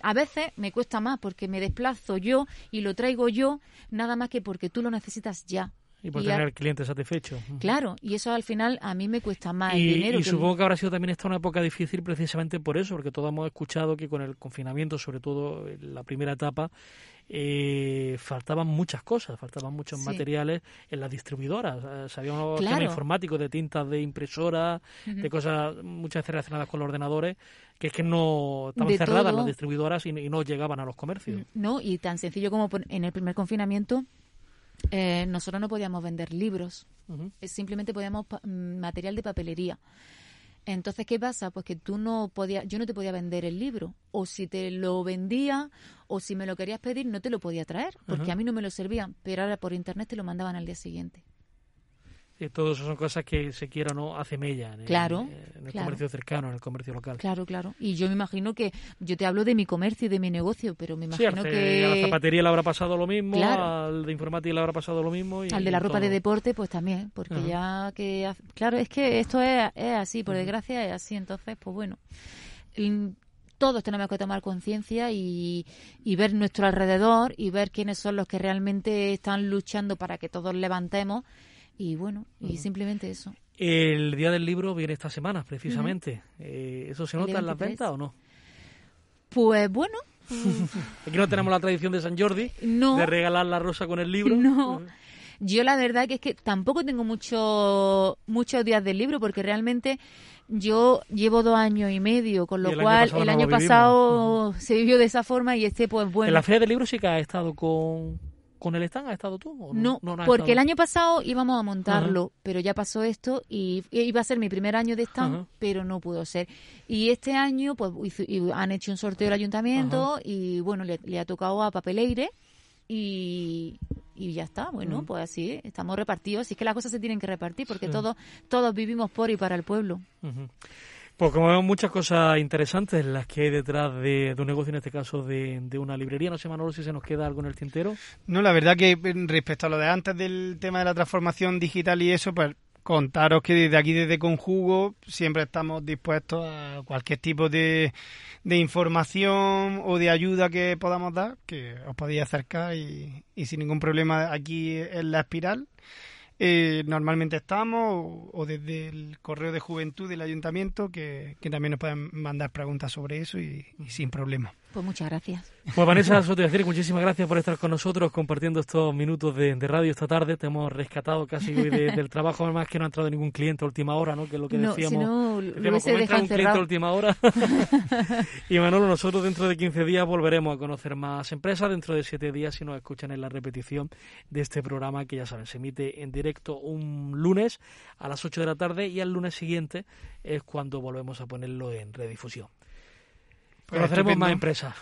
Speaker 12: a veces me cuesta más porque me desplazo yo y lo traigo yo, nada más que porque tú lo necesitas ya.
Speaker 9: Y por tener al cliente satisfecho.
Speaker 12: Claro, y eso al final a mí me cuesta más
Speaker 9: Y,
Speaker 12: el dinero.
Speaker 9: y
Speaker 12: que-
Speaker 9: supongo que habrá sido también esta una época difícil precisamente por eso, porque todos hemos escuchado que con el confinamiento, sobre todo en la primera etapa, eh, faltaban muchas cosas, faltaban muchos
Speaker 12: Sí.
Speaker 9: materiales en las distribuidoras. Eh, Sabíamos temas
Speaker 12: Claro.
Speaker 9: informáticos, de tintas de impresora, de cosas muchas veces relacionadas con los ordenadores, que es que no estaban
Speaker 12: De
Speaker 9: cerradas
Speaker 12: todo.
Speaker 9: las distribuidoras y, y no llegaban a los comercios.
Speaker 12: No, y tan sencillo como en el primer confinamiento, eh, nosotros no podíamos vender libros, simplemente podíamos mm, material de papelería. Entonces, ¿qué pasa? Pues que tú no podías, yo no te podía vender el libro, o si te lo vendía, o si me lo querías pedir, no te lo podía traer, porque
Speaker 9: Ajá.
Speaker 12: a mí no me lo servían, pero ahora por internet te lo mandaban al día siguiente.
Speaker 9: Y todo eso son cosas que se quiera o no hace mella en el,
Speaker 12: Claro,
Speaker 9: en el
Speaker 12: claro.
Speaker 9: comercio cercano, en el comercio local.
Speaker 12: Claro, claro. Y yo me imagino que, yo te hablo de mi comercio y de mi negocio, pero me
Speaker 9: Sí,
Speaker 12: imagino que...
Speaker 9: a la zapatería le habrá pasado lo mismo,
Speaker 12: Claro.
Speaker 9: al de informática le habrá pasado lo mismo. Y
Speaker 12: Al de la ropa
Speaker 9: todo.
Speaker 12: de deporte, pues también, porque ya que... Claro, es que esto es, es así, por desgracia es así, entonces, pues bueno. Todos tenemos que tomar conciencia y, y ver nuestro alrededor y ver quiénes son los que realmente están luchando para que todos levantemos y bueno, y
Speaker 9: Ujú.
Speaker 12: simplemente eso.
Speaker 9: El día del libro viene esta semana, precisamente. Eh, ¿Eso se nota en las
Speaker 12: 23.
Speaker 9: ventas o no?
Speaker 12: Pues bueno,
Speaker 9: Aquí no tenemos la tradición de San Jordi
Speaker 12: No.
Speaker 9: de regalar la rosa con el libro.
Speaker 12: No. Yo la verdad que es que tampoco tengo mucho, muchos días del libro porque realmente yo llevo dos años y medio, con lo
Speaker 9: Y el año
Speaker 12: cual
Speaker 9: pasado
Speaker 12: el
Speaker 9: no
Speaker 12: año pasado se vivió de esa forma y este pues bueno.
Speaker 9: En la Feria del Libro sí que has estado con, con el stand, ¿has estado tú? o
Speaker 12: No,
Speaker 9: no
Speaker 12: porque el año pasado íbamos a montarlo, pero ya pasó esto y iba a ser mi primer año de stand,
Speaker 9: Ajá.
Speaker 12: pero no pudo ser. Y este año pues hizo- y han hecho un sorteo del ayuntamiento y bueno, le, le ha tocado a Papeleire y, y ya está. Bueno,
Speaker 9: Mm.
Speaker 12: pues así estamos repartidos. Así es que las cosas se tienen que repartir porque
Speaker 9: Sí.
Speaker 12: todos todos vivimos por y para el pueblo.
Speaker 9: Pues como vemos muchas cosas interesantes las que hay detrás de, un negocio, en este caso de, de una librería. No sé, Manolo, si se nos queda algo en el tintero.
Speaker 11: No, la verdad que eh, respecto a lo de antes del tema de la transformación digital y eso, pues contaros que desde aquí, desde Conjugo, siempre estamos dispuestos a cualquier tipo de, de información o de ayuda que podamos dar, que os podéis acercar y, y sin ningún problema aquí en la espiral. Eh, normalmente estamos o, o desde el correo de juventud del ayuntamiento que, que también nos pueden mandar preguntas sobre eso y- y sin problema.
Speaker 12: Pues muchas gracias.
Speaker 9: Pues Vanessa Sotiacir, muchísimas gracias por estar con nosotros compartiendo estos minutos de, de radio esta tarde. Te hemos rescatado casi de- del trabajo, además que no ha entrado ningún cliente a última hora, ¿no? Que es lo que
Speaker 12: No,
Speaker 9: decíamos.
Speaker 12: si no,
Speaker 9: Decíamos,
Speaker 12: hubiese
Speaker 9: ¿cómo entra
Speaker 12: dejado
Speaker 9: un cliente a última hora? y Manolo, nosotros dentro de 15 días volveremos a conocer más empresas. Dentro de 7 días, si nos escuchan en la repetición de este programa, que ya saben, se emite en directo un lunes a las 8 de la tarde y al lunes siguiente es cuando volvemos a ponerlo en redifusión.
Speaker 11: Pues
Speaker 9: Conoceremos más empresas.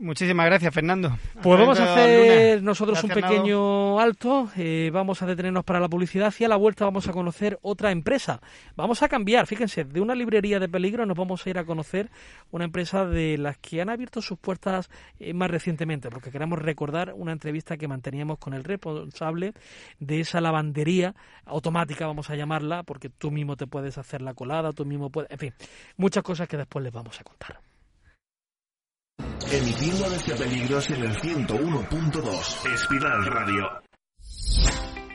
Speaker 11: Muchísimas gracias, Fernando.
Speaker 9: Pues vamos a hacer nosotros un pequeño alto, eh, vamos a detenernos para la publicidad y a la vuelta vamos a conocer otra empresa. Vamos a cambiar, fíjense, de una librería de peligro nos vamos a ir a conocer una empresa de las que han abierto sus puertas eh, más recientemente, porque queremos recordar una entrevista que manteníamos con el responsable de esa lavandería automática, vamos a llamarla, porque tú mismo te puedes hacer la colada, tú mismo puedes, en fin, muchas cosas que después les vamos a contar.
Speaker 13: Emitiendo desde Peligros en el 101.2. Espiral Radio.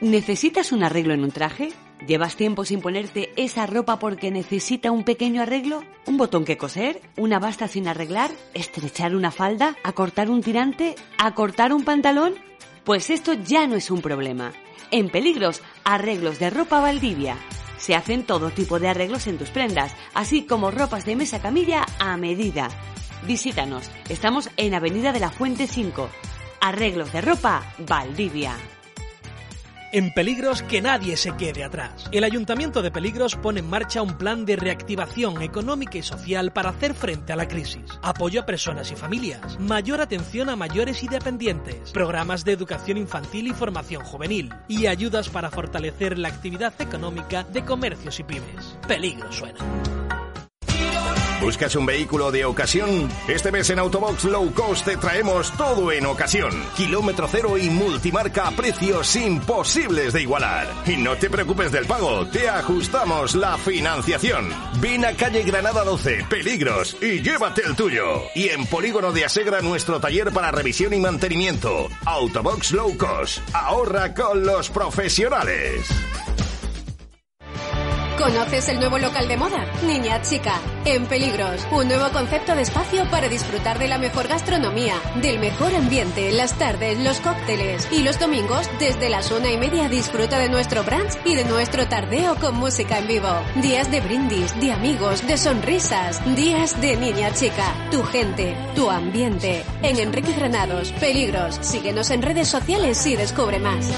Speaker 1: ¿Necesitas un arreglo en un traje? ¿Llevas tiempo sin ponerte esa ropa porque necesita un pequeño arreglo? ¿Un botón que coser? ¿Una basta sin arreglar? ¿Estrechar una falda? ¿Acortar un tirante? ¿Acortar un pantalón? Pues esto ya no es un problema. En Peligros, arreglos de ropa Valdivia. Se hacen todo tipo de arreglos en tus prendas, así como ropas de mesa camilla a medida. Visítanos, estamos en Avenida de la Fuente 5. Arreglos de ropa Valdivia.
Speaker 9: En Peligros que nadie se quede atrás. El Ayuntamiento de Peligros pone en marcha un plan de reactivación económica y social para hacer frente a la crisis. Apoyo a personas y familias. Mayor atención a mayores y dependientes. Programas de educación infantil y formación juvenil. Y ayudas para fortalecer la actividad económica de comercios y pymes. Peligros suena.
Speaker 3: ¿Buscas un vehículo de ocasión? Este mes en Autobox Low Cost te traemos todo en ocasión. Kilómetro cero y multimarca a precios imposibles de igualar. Y no te preocupes del pago, te ajustamos la financiación. Ven a calle Granada 12, Peligros, y llévate el tuyo. Y en Polígono de Asegra nuestro taller para revisión y mantenimiento. Autobox Low Cost. Ahorra con los profesionales.
Speaker 4: ¿Conoces el nuevo local de moda? Niña Chica, en Peligros. Un nuevo concepto de espacio para disfrutar de la mejor gastronomía, del mejor ambiente, las tardes, los cócteles. Y los domingos, desde las una y media, disfruta de nuestro brunch y de nuestro tardeo con música en vivo. Días de brindis, de amigos, de sonrisas. Días de Niña Chica. Tu gente, tu ambiente. En Enrique Granados, Peligros. Síguenos en redes sociales y descubre más.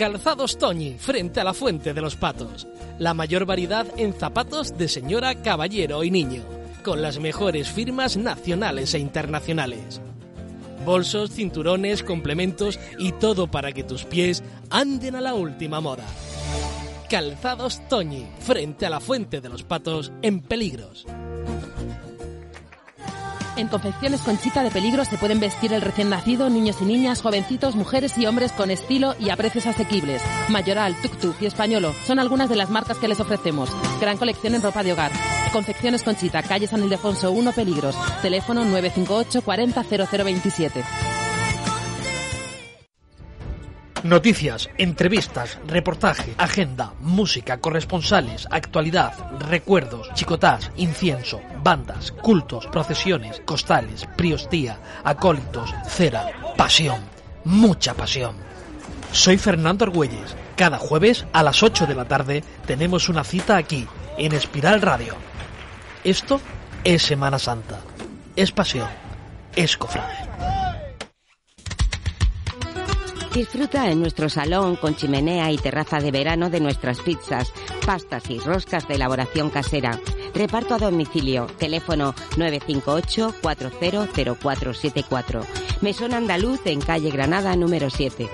Speaker 9: Calzados Toñi, frente a la Fuente de los Patos. La mayor variedad en zapatos de señora, caballero y niño, con las mejores firmas nacionales e internacionales. Bolsos, cinturones, complementos y todo para que tus pies anden a la última moda. Calzados Toñi, frente a la Fuente de los Patos, en peligros.
Speaker 5: En Confecciones Conchita de Peligro se pueden vestir el recién nacido, niños y niñas, jovencitos, mujeres y hombres con estilo y a precios asequibles. Mayoral, Tuk y Españolo son algunas de las marcas que les ofrecemos. Gran colección en ropa de hogar. Confecciones Conchita, calle San Ildefonso 1 Peligros. Teléfono 958 40 0027.
Speaker 2: Noticias, entrevistas, reportaje, agenda, música, corresponsales, actualidad, recuerdos, chicotás, incienso, bandas, cultos, procesiones, costales, priostía, acólitos, cera, pasión, mucha pasión. Soy Fernando Argüelles. Cada jueves a las 8 de la tarde tenemos una cita aquí, en Espiral Radio. Esto es Semana Santa. Es pasión. Es cofrade.
Speaker 6: Disfruta en nuestro salón con chimenea y terraza de verano de nuestras pizzas, pastas y roscas de elaboración casera. Reparto a domicilio. Teléfono 958 400474. Mesón Andaluz en calle Granada número 7.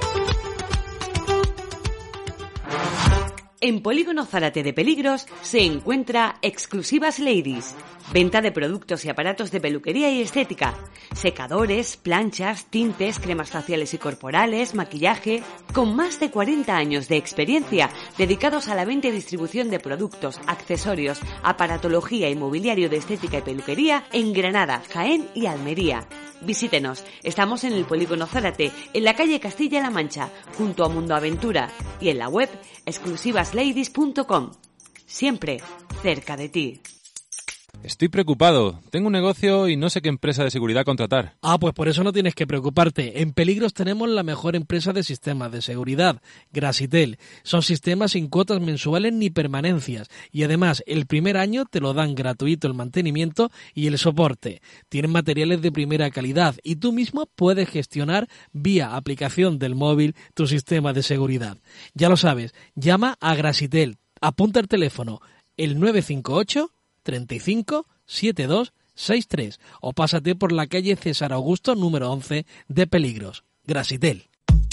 Speaker 1: En Polígono Zárate de Peligros se encuentra Exclusivas Ladies. Venta de productos y aparatos de peluquería y estética. Secadores, planchas, tintes, cremas faciales y corporales, maquillaje. Con más de 40 años de experiencia dedicados a la venta y distribución de productos, accesorios, aparatología y mobiliario de estética y peluquería en Granada, Jaén y Almería. Visítenos. Estamos en el Polígono Zárate, en la calle Castilla-La Mancha, junto a Mundo Aventura y en la web exclusivasladies.com. Siempre cerca de ti.
Speaker 7: Estoy preocupado. Tengo un negocio y no sé qué empresa de seguridad contratar.
Speaker 2: Ah, pues por eso no tienes que preocuparte. En Peligros tenemos la mejor empresa de sistemas de seguridad, Grasitel. Son sistemas sin cuotas mensuales ni permanencias. Y además, el primer año te lo dan gratuito el mantenimiento y el soporte. Tienen materiales de primera calidad y tú mismo puedes gestionar vía aplicación del móvil tu sistema de seguridad. Ya lo sabes, llama a Grasitel. Apunta el teléfono, el 958 35 72 63 o pásate por la calle César Augusto número 11 de Peligros. Grasitel.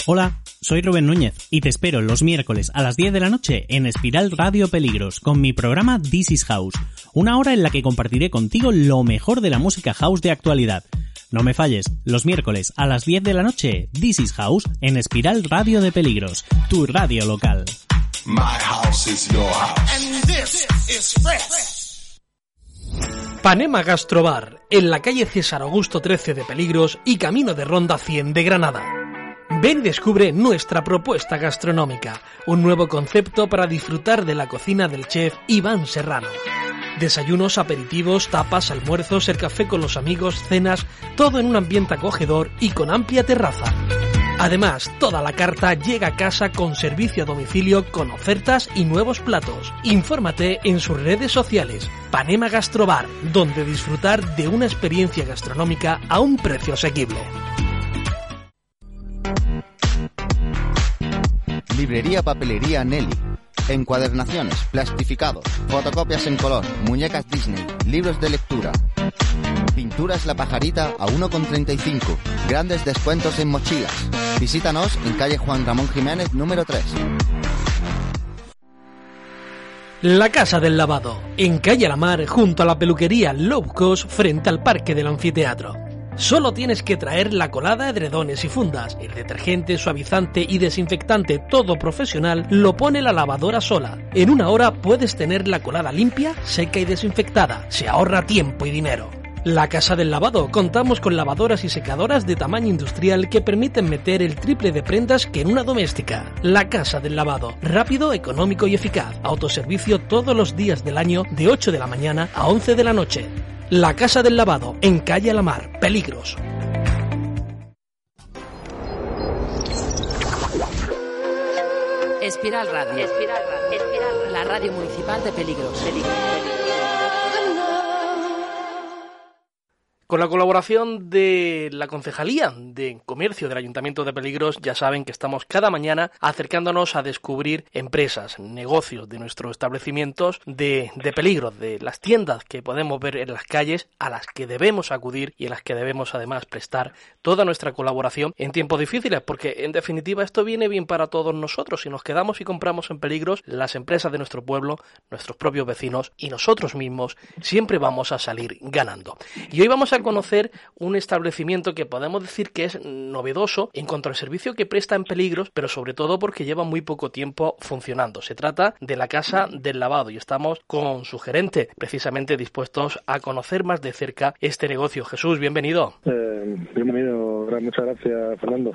Speaker 8: Hola, soy Rubén Núñez y te espero los miércoles a las 10 de la noche en Espiral Radio Peligros con mi programa This is House, una hora en la que compartiré contigo lo mejor de la música house de actualidad. No me falles, los miércoles a las 10 de la noche, This is House en Espiral Radio de Peligros, tu radio local.
Speaker 14: My house is your house.
Speaker 15: And this is fresh.
Speaker 2: Panema Gastrobar, en la calle César Augusto 13 de Peligros y camino de Ronda 100 de Granada. Ven y descubre nuestra propuesta gastronómica, un nuevo concepto para disfrutar de la cocina del chef Iván Serrano. Desayunos, aperitivos, tapas, almuerzos, el café con los amigos, cenas, todo en un ambiente acogedor y con amplia terraza. Además, toda la carta llega a casa con servicio a domicilio con ofertas y nuevos platos. Infórmate en sus redes sociales, Panema Gastrobar, donde disfrutar de una experiencia gastronómica a un precio asequible.
Speaker 10: Librería Papelería Nelly. Encuadernaciones, plastificados, fotocopias en color, muñecas Disney, libros de lectura. Pinturas La Pajarita a 1,35. Grandes descuentos en mochilas. Visítanos en calle Juan Ramón Jiménez número 3.
Speaker 2: La Casa del Lavado, en calle La Mar, junto a la peluquería Low Cost, frente al Parque del Anfiteatro. Solo tienes que traer la colada, edredones y fundas. El detergente, suavizante y desinfectante todo profesional lo pone la lavadora sola. En una hora puedes tener la colada limpia, seca y desinfectada. Se ahorra tiempo y dinero. La Casa del Lavado. Contamos con lavadoras y secadoras de tamaño industrial que permiten meter el triple de prendas que en una doméstica. La Casa del Lavado. Rápido, económico y eficaz. Autoservicio todos los días del año de 8 de la mañana a 11 de la noche. La Casa del Lavado, en calle Alamar, Peligros.
Speaker 16: Espiral Radio. Espiral Radio. La radio municipal de Peligros.
Speaker 2: Con la colaboración de la Concejalía de Comercio del Ayuntamiento de Peligros, ya saben que estamos cada mañana acercándonos a descubrir empresas, negocios de nuestros establecimientos de, de peligro, de las tiendas que podemos ver en las calles, a las que debemos acudir y a las que debemos además prestar toda nuestra colaboración en tiempos difíciles, porque en definitiva esto viene bien para todos nosotros. Si nos quedamos y compramos en peligros, las empresas de nuestro pueblo, nuestros propios vecinos y nosotros mismos siempre vamos a salir ganando. Y hoy vamos a
Speaker 9: conocer un establecimiento que podemos decir que es novedoso en cuanto al servicio que presta en peligros, pero sobre todo porque lleva muy poco tiempo funcionando. Se trata de la Casa del Lavado y estamos con su gerente, precisamente dispuestos a conocer más de cerca este negocio. Jesús, bienvenido.
Speaker 17: Eh, bienvenido, muchas gracias, Fernando.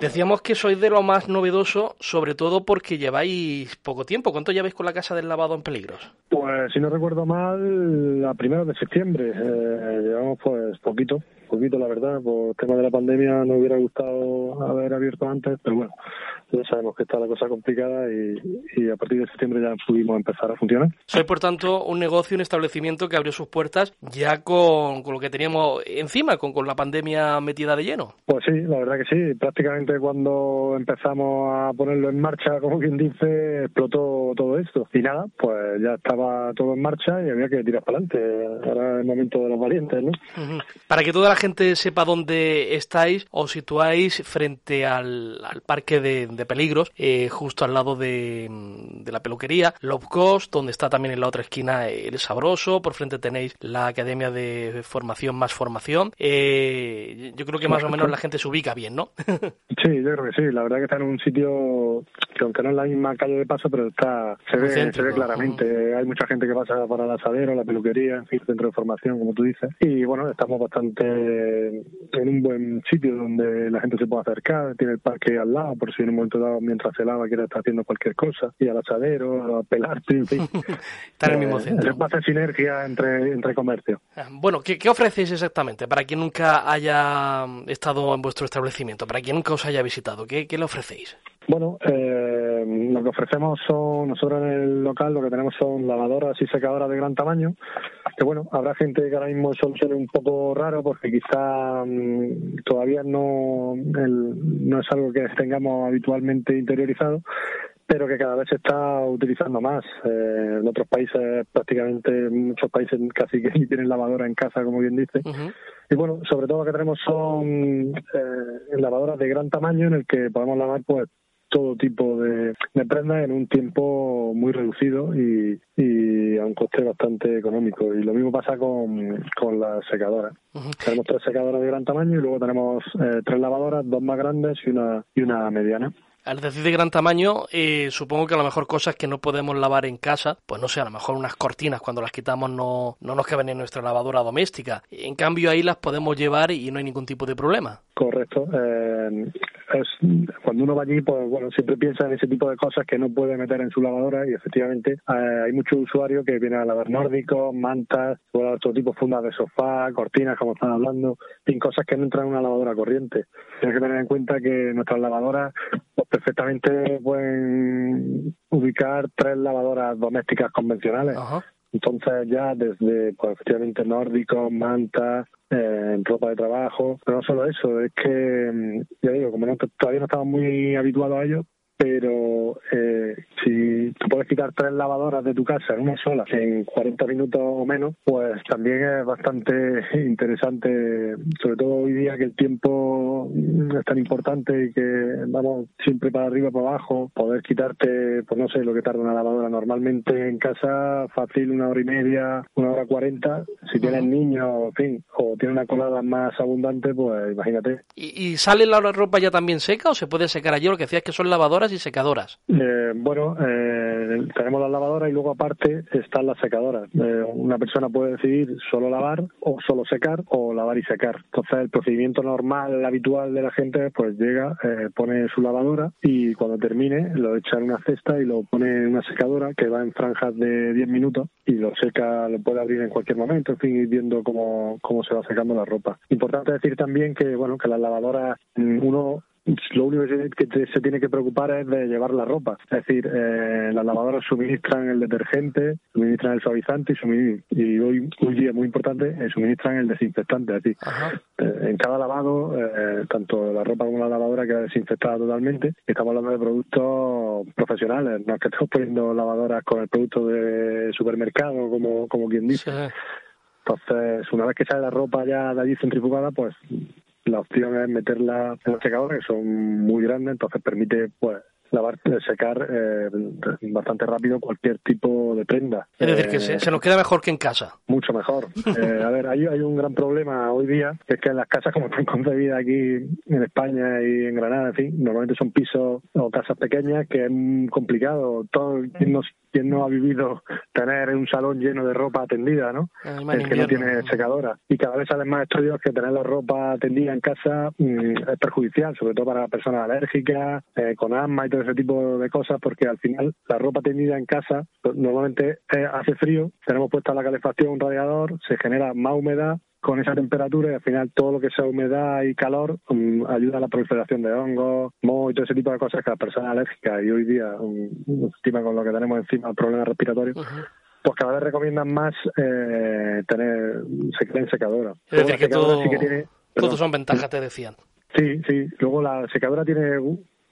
Speaker 9: Decíamos que sois de lo más novedoso, sobre todo porque lleváis poco tiempo. ¿Cuánto lleváis con la Casa del Lavado en peligros?
Speaker 17: Pues si no recuerdo mal, la primera de septiembre. Eh, llevamos pues poquito, poquito la verdad. Por tema de la pandemia no hubiera gustado haber abierto antes, pero bueno, ya sabemos que está la cosa complicada y, a partir de septiembre ya pudimos empezar a funcionar.
Speaker 9: Soy, por tanto, un negocio, un establecimiento que abrió sus puertas ya con, lo que teníamos encima, con, con la pandemia metida de lleno.
Speaker 17: Pues sí, la verdad que sí. Prácticamente cuando empezamos a ponerlo en marcha, como quien dice, explotó todo esto. Y nada, pues ya estaba todo en marcha y había que tirar para adelante. Es el momento de los valientes, ¿no?
Speaker 9: Para que toda la gente sepa dónde estáis, os situáis frente al, parque de peligros, eh, justo al lado de, la peluquería, Love Cost, donde está también en la otra esquina El Sabroso, por frente tenéis la Academia de Formación Más Formación. Eh, yo creo que más o menos la gente se ubica bien, ¿no?
Speaker 17: sí, yo creo que sí, la verdad que está en un sitio que aunque no es la misma calle de paso, pero está se ve, se ve claramente. Hay mucha gente que pasa para el asadero, la peluquería, en fin, centro de formación, como tú dices. Y bueno, estamos bastante en un buen sitio donde la gente se puede acercar, tiene el parque al lado, por si en un momento dado, mientras se lava, quiere estar haciendo cualquier cosa, y al asadero, a pelarte, en fin.
Speaker 9: Está en el mismo eh, centro.
Speaker 17: Va a hacer sinergia entre, entre comercio.
Speaker 9: Ah, bueno, ¿qué, ¿qué ofrecéis exactamente para quien nunca haya estado en vuestro establecimiento, para quien nunca os haya visitado? ¿Qué, qué le ofrecéis?
Speaker 17: Bueno, eh, lo que ofrecemos son, nosotros en el local lo que tenemos son lavadoras y secadoras de gran tamaño, que bueno, habrá gente que ahora mismo eso suene un poco raro porque quizá mm, todavía no, no es algo que tengamos habitualmente interiorizado, pero que cada vez se está utilizando más. Eh, en otros países, prácticamente, muchos países casi que tienen lavadora en casa, como bien dice. Y bueno, sobre todo lo que tenemos son eh, lavadoras de gran tamaño en el que podemos lavar pues todo tipo de, de prendas en un tiempo muy reducido y, a un coste bastante económico. Y lo mismo pasa con, con las secadoras. Tenemos tres secadoras de gran tamaño y luego tenemos eh, tres lavadoras, dos más grandes y una, y una mediana.
Speaker 9: Al decir de gran tamaño, eh, supongo que a lo mejor cosas que no podemos lavar en casa, pues no sé, a lo mejor unas cortinas cuando las quitamos no, no nos caben en nuestra lavadora doméstica. En cambio ahí las podemos llevar y no hay ningún tipo de problema.
Speaker 17: Correcto. Eh, es, cuando uno va allí, pues bueno, siempre piensa en ese tipo de cosas que no puede meter en su lavadora y efectivamente eh, hay muchos usuarios que vienen a lavar nórdicos, mantas, todo tipo de fundas de sofá, cortinas, como están hablando, sin cosas que no entran en una lavadora corriente. Tienes que tener en cuenta que nuestras lavadoras pues, perfectamente pueden ubicar tres lavadoras domésticas convencionales. Entonces ya desde, pues efectivamente, nórdicos, mantas, eh, ropa de trabajo, pero no solo eso, es que, mm, ya digo, como todavía no estamos muy habituados a ello, pero eh, si tú puedes quitar tres lavadoras de tu casa en una sola en 40 minutos o menos, pues también es bastante interesante, sobre todo hoy día que el tiempo es tan importante y que vamos siempre para arriba, para abajo, poder quitarte, pues no sé, lo que tarda una lavadora normalmente en casa, fácil una hora y media, una hora cuarenta, si tienes niños, en fin, o tienes una colada más abundante, pues imagínate.
Speaker 9: ¿Y, y sale la ropa ya también seca o se puede secar allí? Lo que decías que son lavadoras y secadoras?
Speaker 17: Eh, bueno, eh, tenemos las lavadoras y luego aparte están las secadoras. Eh, una persona puede decidir solo lavar o solo secar o lavar y secar. Entonces el procedimiento normal, habitual de la gente, pues llega, pone su lavadora y cuando termine lo echa en una cesta y lo pone en una secadora que va en franjas de 10 minutos y lo seca, lo puede abrir en cualquier momento, en fin, viendo cómo, cómo se va secando la ropa. Importante decir también que, bueno, que las lavadoras, mm, uno lo único que se tiene que preocupar es de llevar la ropa. Es decir, eh, las lavadoras suministran el detergente, suministran el suavizante y, y hoy, hoy día muy importante, eh, suministran el desinfectante. Es decir, eh, en cada lavado, tanto la ropa como la lavadora queda desinfectada totalmente. Estamos hablando de productos profesionales, no es que estemos poniendo lavadoras con el producto de supermercado, como, como quien dice. Entonces, una vez que sale la ropa ya de allí centrifugada, pues la opción es meterla en los secadores, que son muy grandes, entonces permite pues lavar, secar eh, bastante rápido cualquier tipo de prenda.
Speaker 9: Es decir, que
Speaker 17: Eh,
Speaker 9: se, se nos queda mejor que en casa.
Speaker 17: mucho mejor. Eh, a ver, hay, hay un gran problema hoy día, que es que en las casas como están concebidas aquí en España y en Granada, en fin, normalmente son pisos o casas pequeñas que es complicado. Todo no, quien no ha vivido tener un salón lleno de ropa tendida, ¿no? El que no tiene secadora. Y cada vez salen más estudios que tener la ropa tendida en casa mm, es perjudicial, sobre todo para personas alérgicas, eh, con asma y todo ese tipo de cosas, porque al final la ropa tendida en casa pues, normalmente eh, hace frío, tenemos puesta la calefacción, un radiador, se genera más humedad con esa temperatura y al final todo lo que sea humedad y calor mm, ayuda a la proliferación de hongos, moho y todo ese tipo de cosas que a las personas alérgicas y hoy día mm, encima con lo que tenemos encima problemas respiratorios pues cada vez recomiendan más eh, tener se en secadora.
Speaker 9: Es decir, que todo,
Speaker 17: sí que tiene-
Speaker 9: todo son ventajas, te decían.
Speaker 17: Sí, sí. Luego la secadora tiene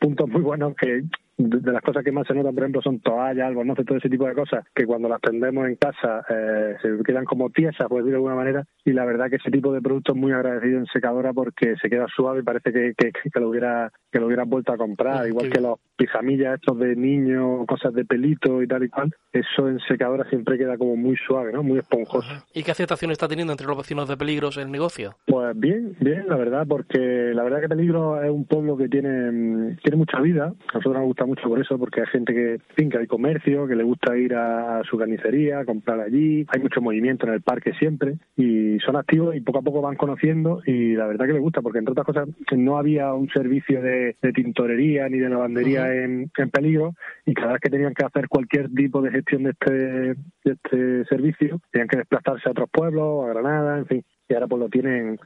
Speaker 17: puntos muy buenos que de de las cosas que más se notan, por ejemplo, son toallas, albornoces, todo ese tipo de cosas, que cuando las tendemos en casa eh, se quedan como tiesas, por decirlo de alguna manera, y la verdad que ese tipo de producto es muy agradecido en secadora porque se queda suave y parece que, que, que lo hubiera que lo hubieran vuelto a comprar, igual que los pijamillas estos de niño, cosas de pelito y tal y cual, eso en secadora siempre queda como muy suave, ¿no? Muy esponjoso.
Speaker 9: ¿Y qué aceptación está teniendo entre los vecinos de peligros el negocio?
Speaker 17: Pues bien, bien, la verdad, porque la verdad que Peligro es un pueblo que tiene, tiene mucha vida. A nosotros nos gusta mucho por eso, porque hay gente que, en fin, que hay comercio, que le gusta ir a su carnicería, comprar allí. Hay mucho movimiento en el parque siempre y son activos y poco a poco van conociendo y la verdad que les gusta, porque entre otras cosas no había un servicio de, de tintorería ni de lavandería en, en Peligro y cada vez que tenían que hacer cualquier tipo de gestión de este, de este servicio, tenían que desplazarse a otros pueblos, a Granada, en fin y ahora pues lo tienen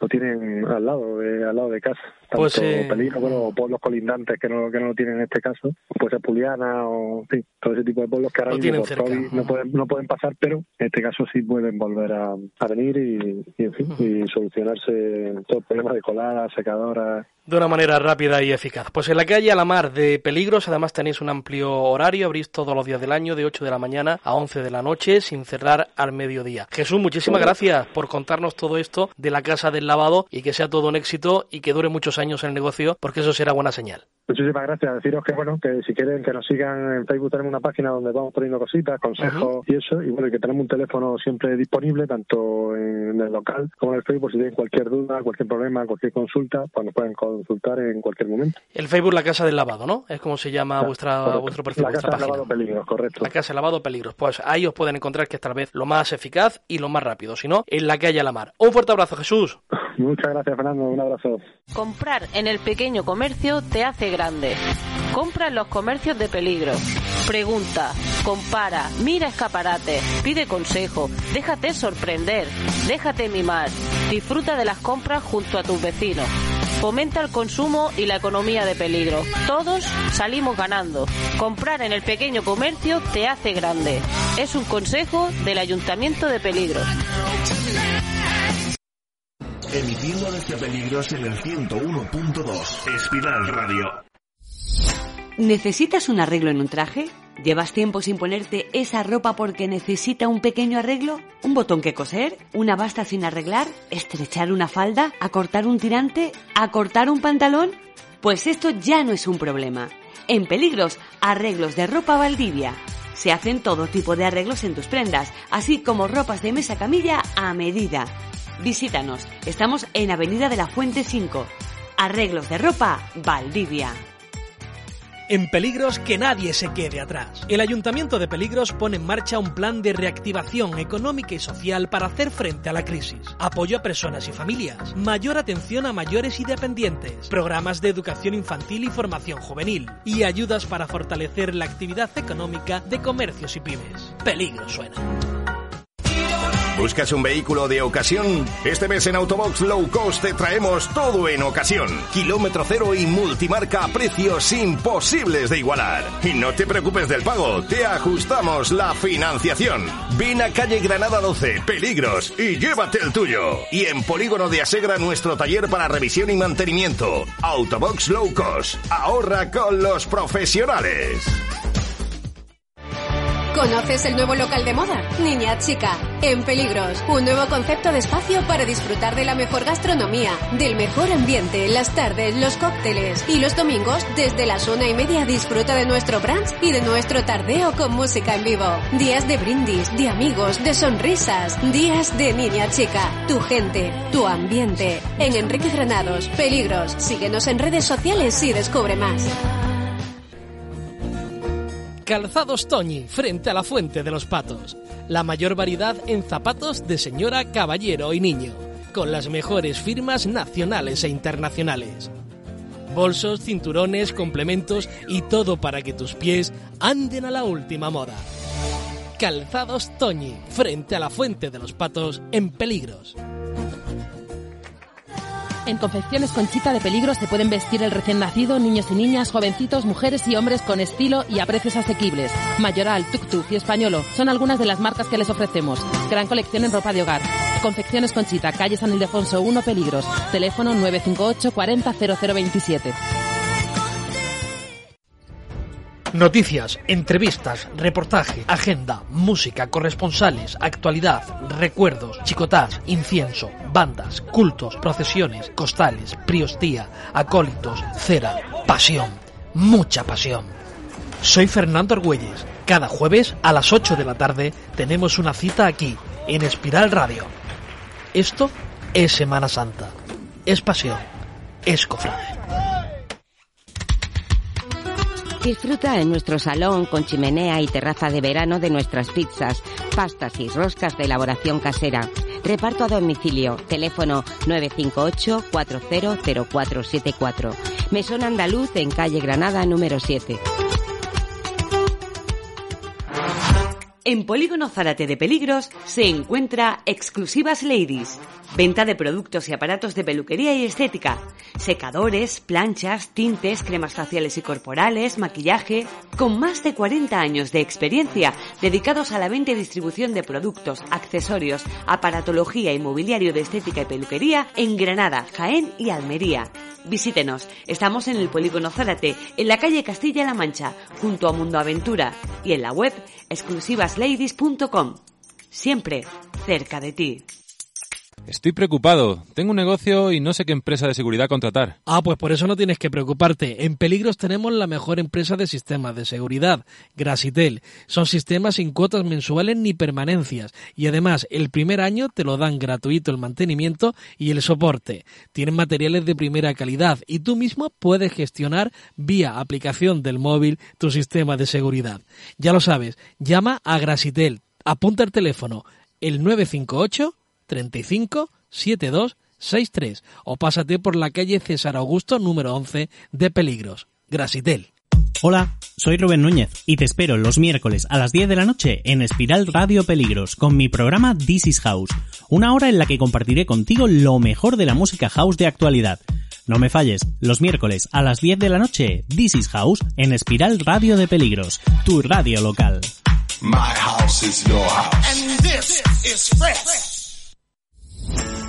Speaker 17: lo tienen al lado de al lado de casa. Tanto
Speaker 9: Pues, eh,
Speaker 17: peligro bueno o pueblos colindantes que no que no lo tienen en este caso puede ser Puliana o todo ese tipo de pueblos que ahora mismo no pueden no pueden pasar pero en este caso sí pueden volver a, a venir y, y, en fin y solucionarse todo el problema de coladas secadoras
Speaker 9: De una manera rápida y eficaz. Pues en la calle Alamar de Peligros, además tenéis un amplio horario, abrís todos los días del año, de 8 de la mañana a 11 de la noche, sin cerrar al mediodía. Jesús, muchísimas gracias por contarnos todo esto de la Casa del Y que sea todo un éxito y que dure muchos años el negocio, porque eso será buena señal.
Speaker 17: Muchísimas gracias. Deciros que bueno, que si quieren que nos sigan en Facebook tenemos una página donde vamos poniendo cositas, consejos y eso, y bueno, y que tenemos un teléfono siempre disponible, tanto en el local como en el Facebook, si tienen cualquier duda, cualquier problema, cualquier consulta, pues nos pueden consultar en cualquier momento.
Speaker 9: El Facebook La Casa del Lavado, ¿no? Es como se llama vuestra,
Speaker 17: Correcto.
Speaker 9: vuestro perfil,
Speaker 17: La
Speaker 9: vuestra
Speaker 17: Casa del. Lavado Peligros, correcto.
Speaker 9: La Casa del Lavado Peligros. Pues ahí os pueden encontrar que es tal vez lo más eficaz y lo más rápido, si no, en la calle Alamar. Un fuerte abrazo, Jesús.
Speaker 17: Muchas gracias, Fernando. Un abrazo.
Speaker 18: Comprar en el pequeño comercio te hace Compra en los comercios de peligro. Pregunta, compara, mira escaparate, pide consejo, déjate sorprender, déjate mimar. Disfruta de las compras junto a tus vecinos. Fomenta el consumo y la economía de peligro. Todos salimos ganando. Comprar en el pequeño comercio te hace grande. Es un consejo del Ayuntamiento de Peligros.
Speaker 13: Emitiendo desde Peligros en el 101.2. Espiral Radio.
Speaker 1: ¿Necesitas un arreglo en un traje? ¿Llevas tiempo sin ponerte esa ropa porque necesita un pequeño arreglo? ¿Un botón que coser? ¿Una basta sin arreglar? ¿Estrechar una falda? ¿Acortar un tirante? ¿Acortar un pantalón? Pues esto ya no es un problema. En Peligros, arreglos de ropa Valdivia. Se hacen todo tipo de arreglos en tus prendas, así como ropas de mesa camilla a medida. Visítanos, estamos en Avenida de la Fuente 5. Arreglos de ropa Valdivia.
Speaker 9: En Peligros que nadie se quede atrás. El Ayuntamiento de Peligros pone en marcha un plan de reactivación económica y social para hacer frente a la crisis. Apoyo a personas y familias. Mayor atención a mayores y dependientes. Programas de educación infantil y formación juvenil. Y ayudas para fortalecer la actividad económica de comercios y pymes. Peligros suena.
Speaker 3: ¿Buscas un vehículo de ocasión? Este mes en Autobox Low Cost te traemos todo en ocasión. Kilómetro cero y multimarca a precios imposibles de igualar. Y no te preocupes del pago, te ajustamos la financiación. Ven a calle Granada 12, Peligros, y llévate el tuyo. Y en Polígono de Asegra nuestro taller para revisión y mantenimiento. Autobox Low Cost. Ahorra con los profesionales.
Speaker 4: ¿Conoces el nuevo local de moda? Niña Chica, en Peligros. Un nuevo concepto de espacio para disfrutar de la mejor gastronomía, del mejor ambiente, las tardes, los cócteles. Y los domingos, desde las una y media, disfruta de nuestro brunch y de nuestro tardeo con música en vivo. Días de brindis, de amigos, de sonrisas. Días de Niña Chica. Tu gente, tu ambiente. En Enrique Granados, Peligros. Síguenos en redes sociales y descubre más.
Speaker 2: Calzados Toñi, frente a la Fuente de los Patos. La mayor variedad en zapatos de señora, caballero y niño, con las mejores firmas nacionales e internacionales. Bolsos, cinturones, complementos y todo para que tus pies anden a la última moda. Calzados Toñi, frente a la Fuente de los Patos, en peligros.
Speaker 5: En Confecciones Conchita de Peligro se pueden vestir el recién nacido, niños y niñas, jovencitos, mujeres y hombres con estilo y a precios asequibles. Mayoral, Tuk y Españolo son algunas de las marcas que les ofrecemos. Gran colección en ropa de hogar. Confecciones Conchita, calle San Ildefonso 1 Peligros. Teléfono 958 40 0027.
Speaker 2: Noticias, entrevistas, reportaje, agenda, música, corresponsales, actualidad, recuerdos, chicotás, incienso, bandas, cultos, procesiones, costales, priostía, acólitos, cera, pasión, mucha pasión. Soy Fernando Argüelles. Cada jueves a las 8 de la tarde tenemos una cita aquí, en Espiral Radio. Esto es Semana Santa. Es pasión. Es cofrade.
Speaker 6: Disfruta en nuestro salón con chimenea y terraza de verano de nuestras pizzas, pastas y roscas de elaboración casera. Reparto a domicilio. Teléfono 958 400474. Mesón Andaluz en calle Granada número 7.
Speaker 1: En Polígono Zárate de Peligros se encuentra Exclusivas Ladies. Venta de productos y aparatos de peluquería y estética. Secadores, planchas, tintes, cremas faciales y corporales, maquillaje. Con más de 40 años de experiencia dedicados a la venta y distribución de productos, accesorios, aparatología y mobiliario de estética y peluquería en Granada, Jaén y Almería. Visítenos. Estamos en el Polígono Zárate, en la calle Castilla-La Mancha, junto a Mundo Aventura y en la web exclusivasladies.com. Siempre cerca de ti.
Speaker 7: Estoy preocupado. Tengo un negocio y no sé qué empresa de seguridad contratar.
Speaker 2: Ah, pues por eso no tienes que preocuparte. En Peligros tenemos la mejor empresa de sistemas de seguridad, Grasitel. Son sistemas sin cuotas mensuales ni permanencias. Y además, el primer año te lo dan gratuito el mantenimiento y el soporte. Tienen materiales de primera calidad y tú mismo puedes gestionar vía aplicación del móvil tu sistema de seguridad. Ya lo sabes, llama a Grasitel. Apunta el teléfono, el 958 35 72 63 o pásate por la calle César Augusto número 11 de Peligros. Grasitel.
Speaker 8: Hola, soy Rubén Núñez y te espero los miércoles a las 10 de la noche en Espiral Radio Peligros con mi programa This is House, una hora en la que compartiré contigo lo mejor de la música house de actualidad. No me falles, los miércoles a las 10 de la noche, This is House en Espiral Radio de Peligros, tu radio local.
Speaker 14: My house is your house.
Speaker 19: And this is fresh.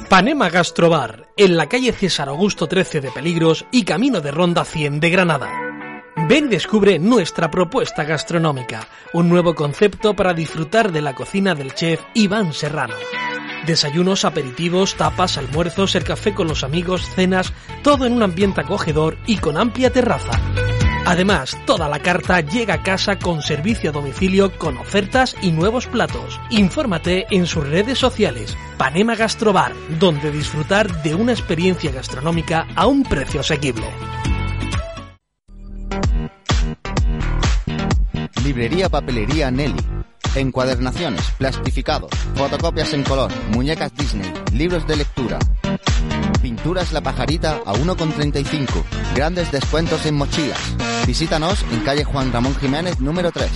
Speaker 2: Panema Gastrobar, en la calle César Augusto 13 de Peligros y camino de Ronda 100 de Granada. Ven y descubre nuestra propuesta gastronómica, un nuevo concepto para disfrutar de la cocina del chef Iván Serrano. Desayunos, aperitivos, tapas, almuerzos, el café con los amigos, cenas, todo en un ambiente acogedor y con amplia terraza. Además, toda la carta llega a casa con servicio a domicilio con ofertas y nuevos platos. Infórmate en sus redes sociales, Panema Gastrobar, donde disfrutar de una experiencia gastronómica a un precio asequible.
Speaker 10: Librería Papelería Nelly. Encuadernaciones, plastificados, fotocopias en color, muñecas Disney, libros de lectura. La Pajarita a 1,35. Grandes descuentos en mochilas. Visítanos en calle Juan Ramón Jiménez número 3.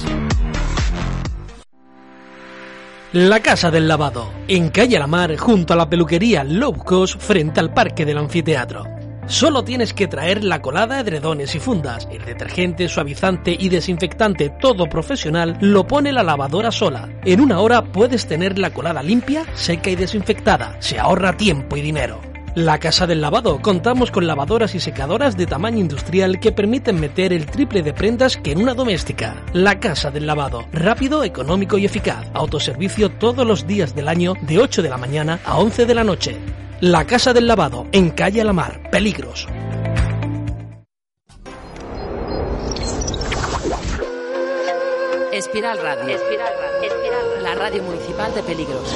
Speaker 2: La Casa del Lavado, en calle La Mar, junto a la peluquería Low Cost, frente al Parque del Anfiteatro. Solo tienes que traer la colada, edredones y fundas. El detergente, suavizante y desinfectante todo profesional lo pone la lavadora sola. En una hora puedes tener la colada limpia, seca y desinfectada. Se ahorra tiempo y dinero. La Casa del Lavado. Contamos con lavadoras y secadoras de tamaño industrial que permiten meter el triple de prendas que en una doméstica. La Casa del Lavado. Rápido, económico y eficaz. Autoservicio todos los días del año de 8 de la mañana a 11 de la noche. La Casa del Lavado, en calle Alamar. Peligros.
Speaker 16: Espiral Radio. Espiral Radio. Espiral Radio. La radio municipal de Peligros.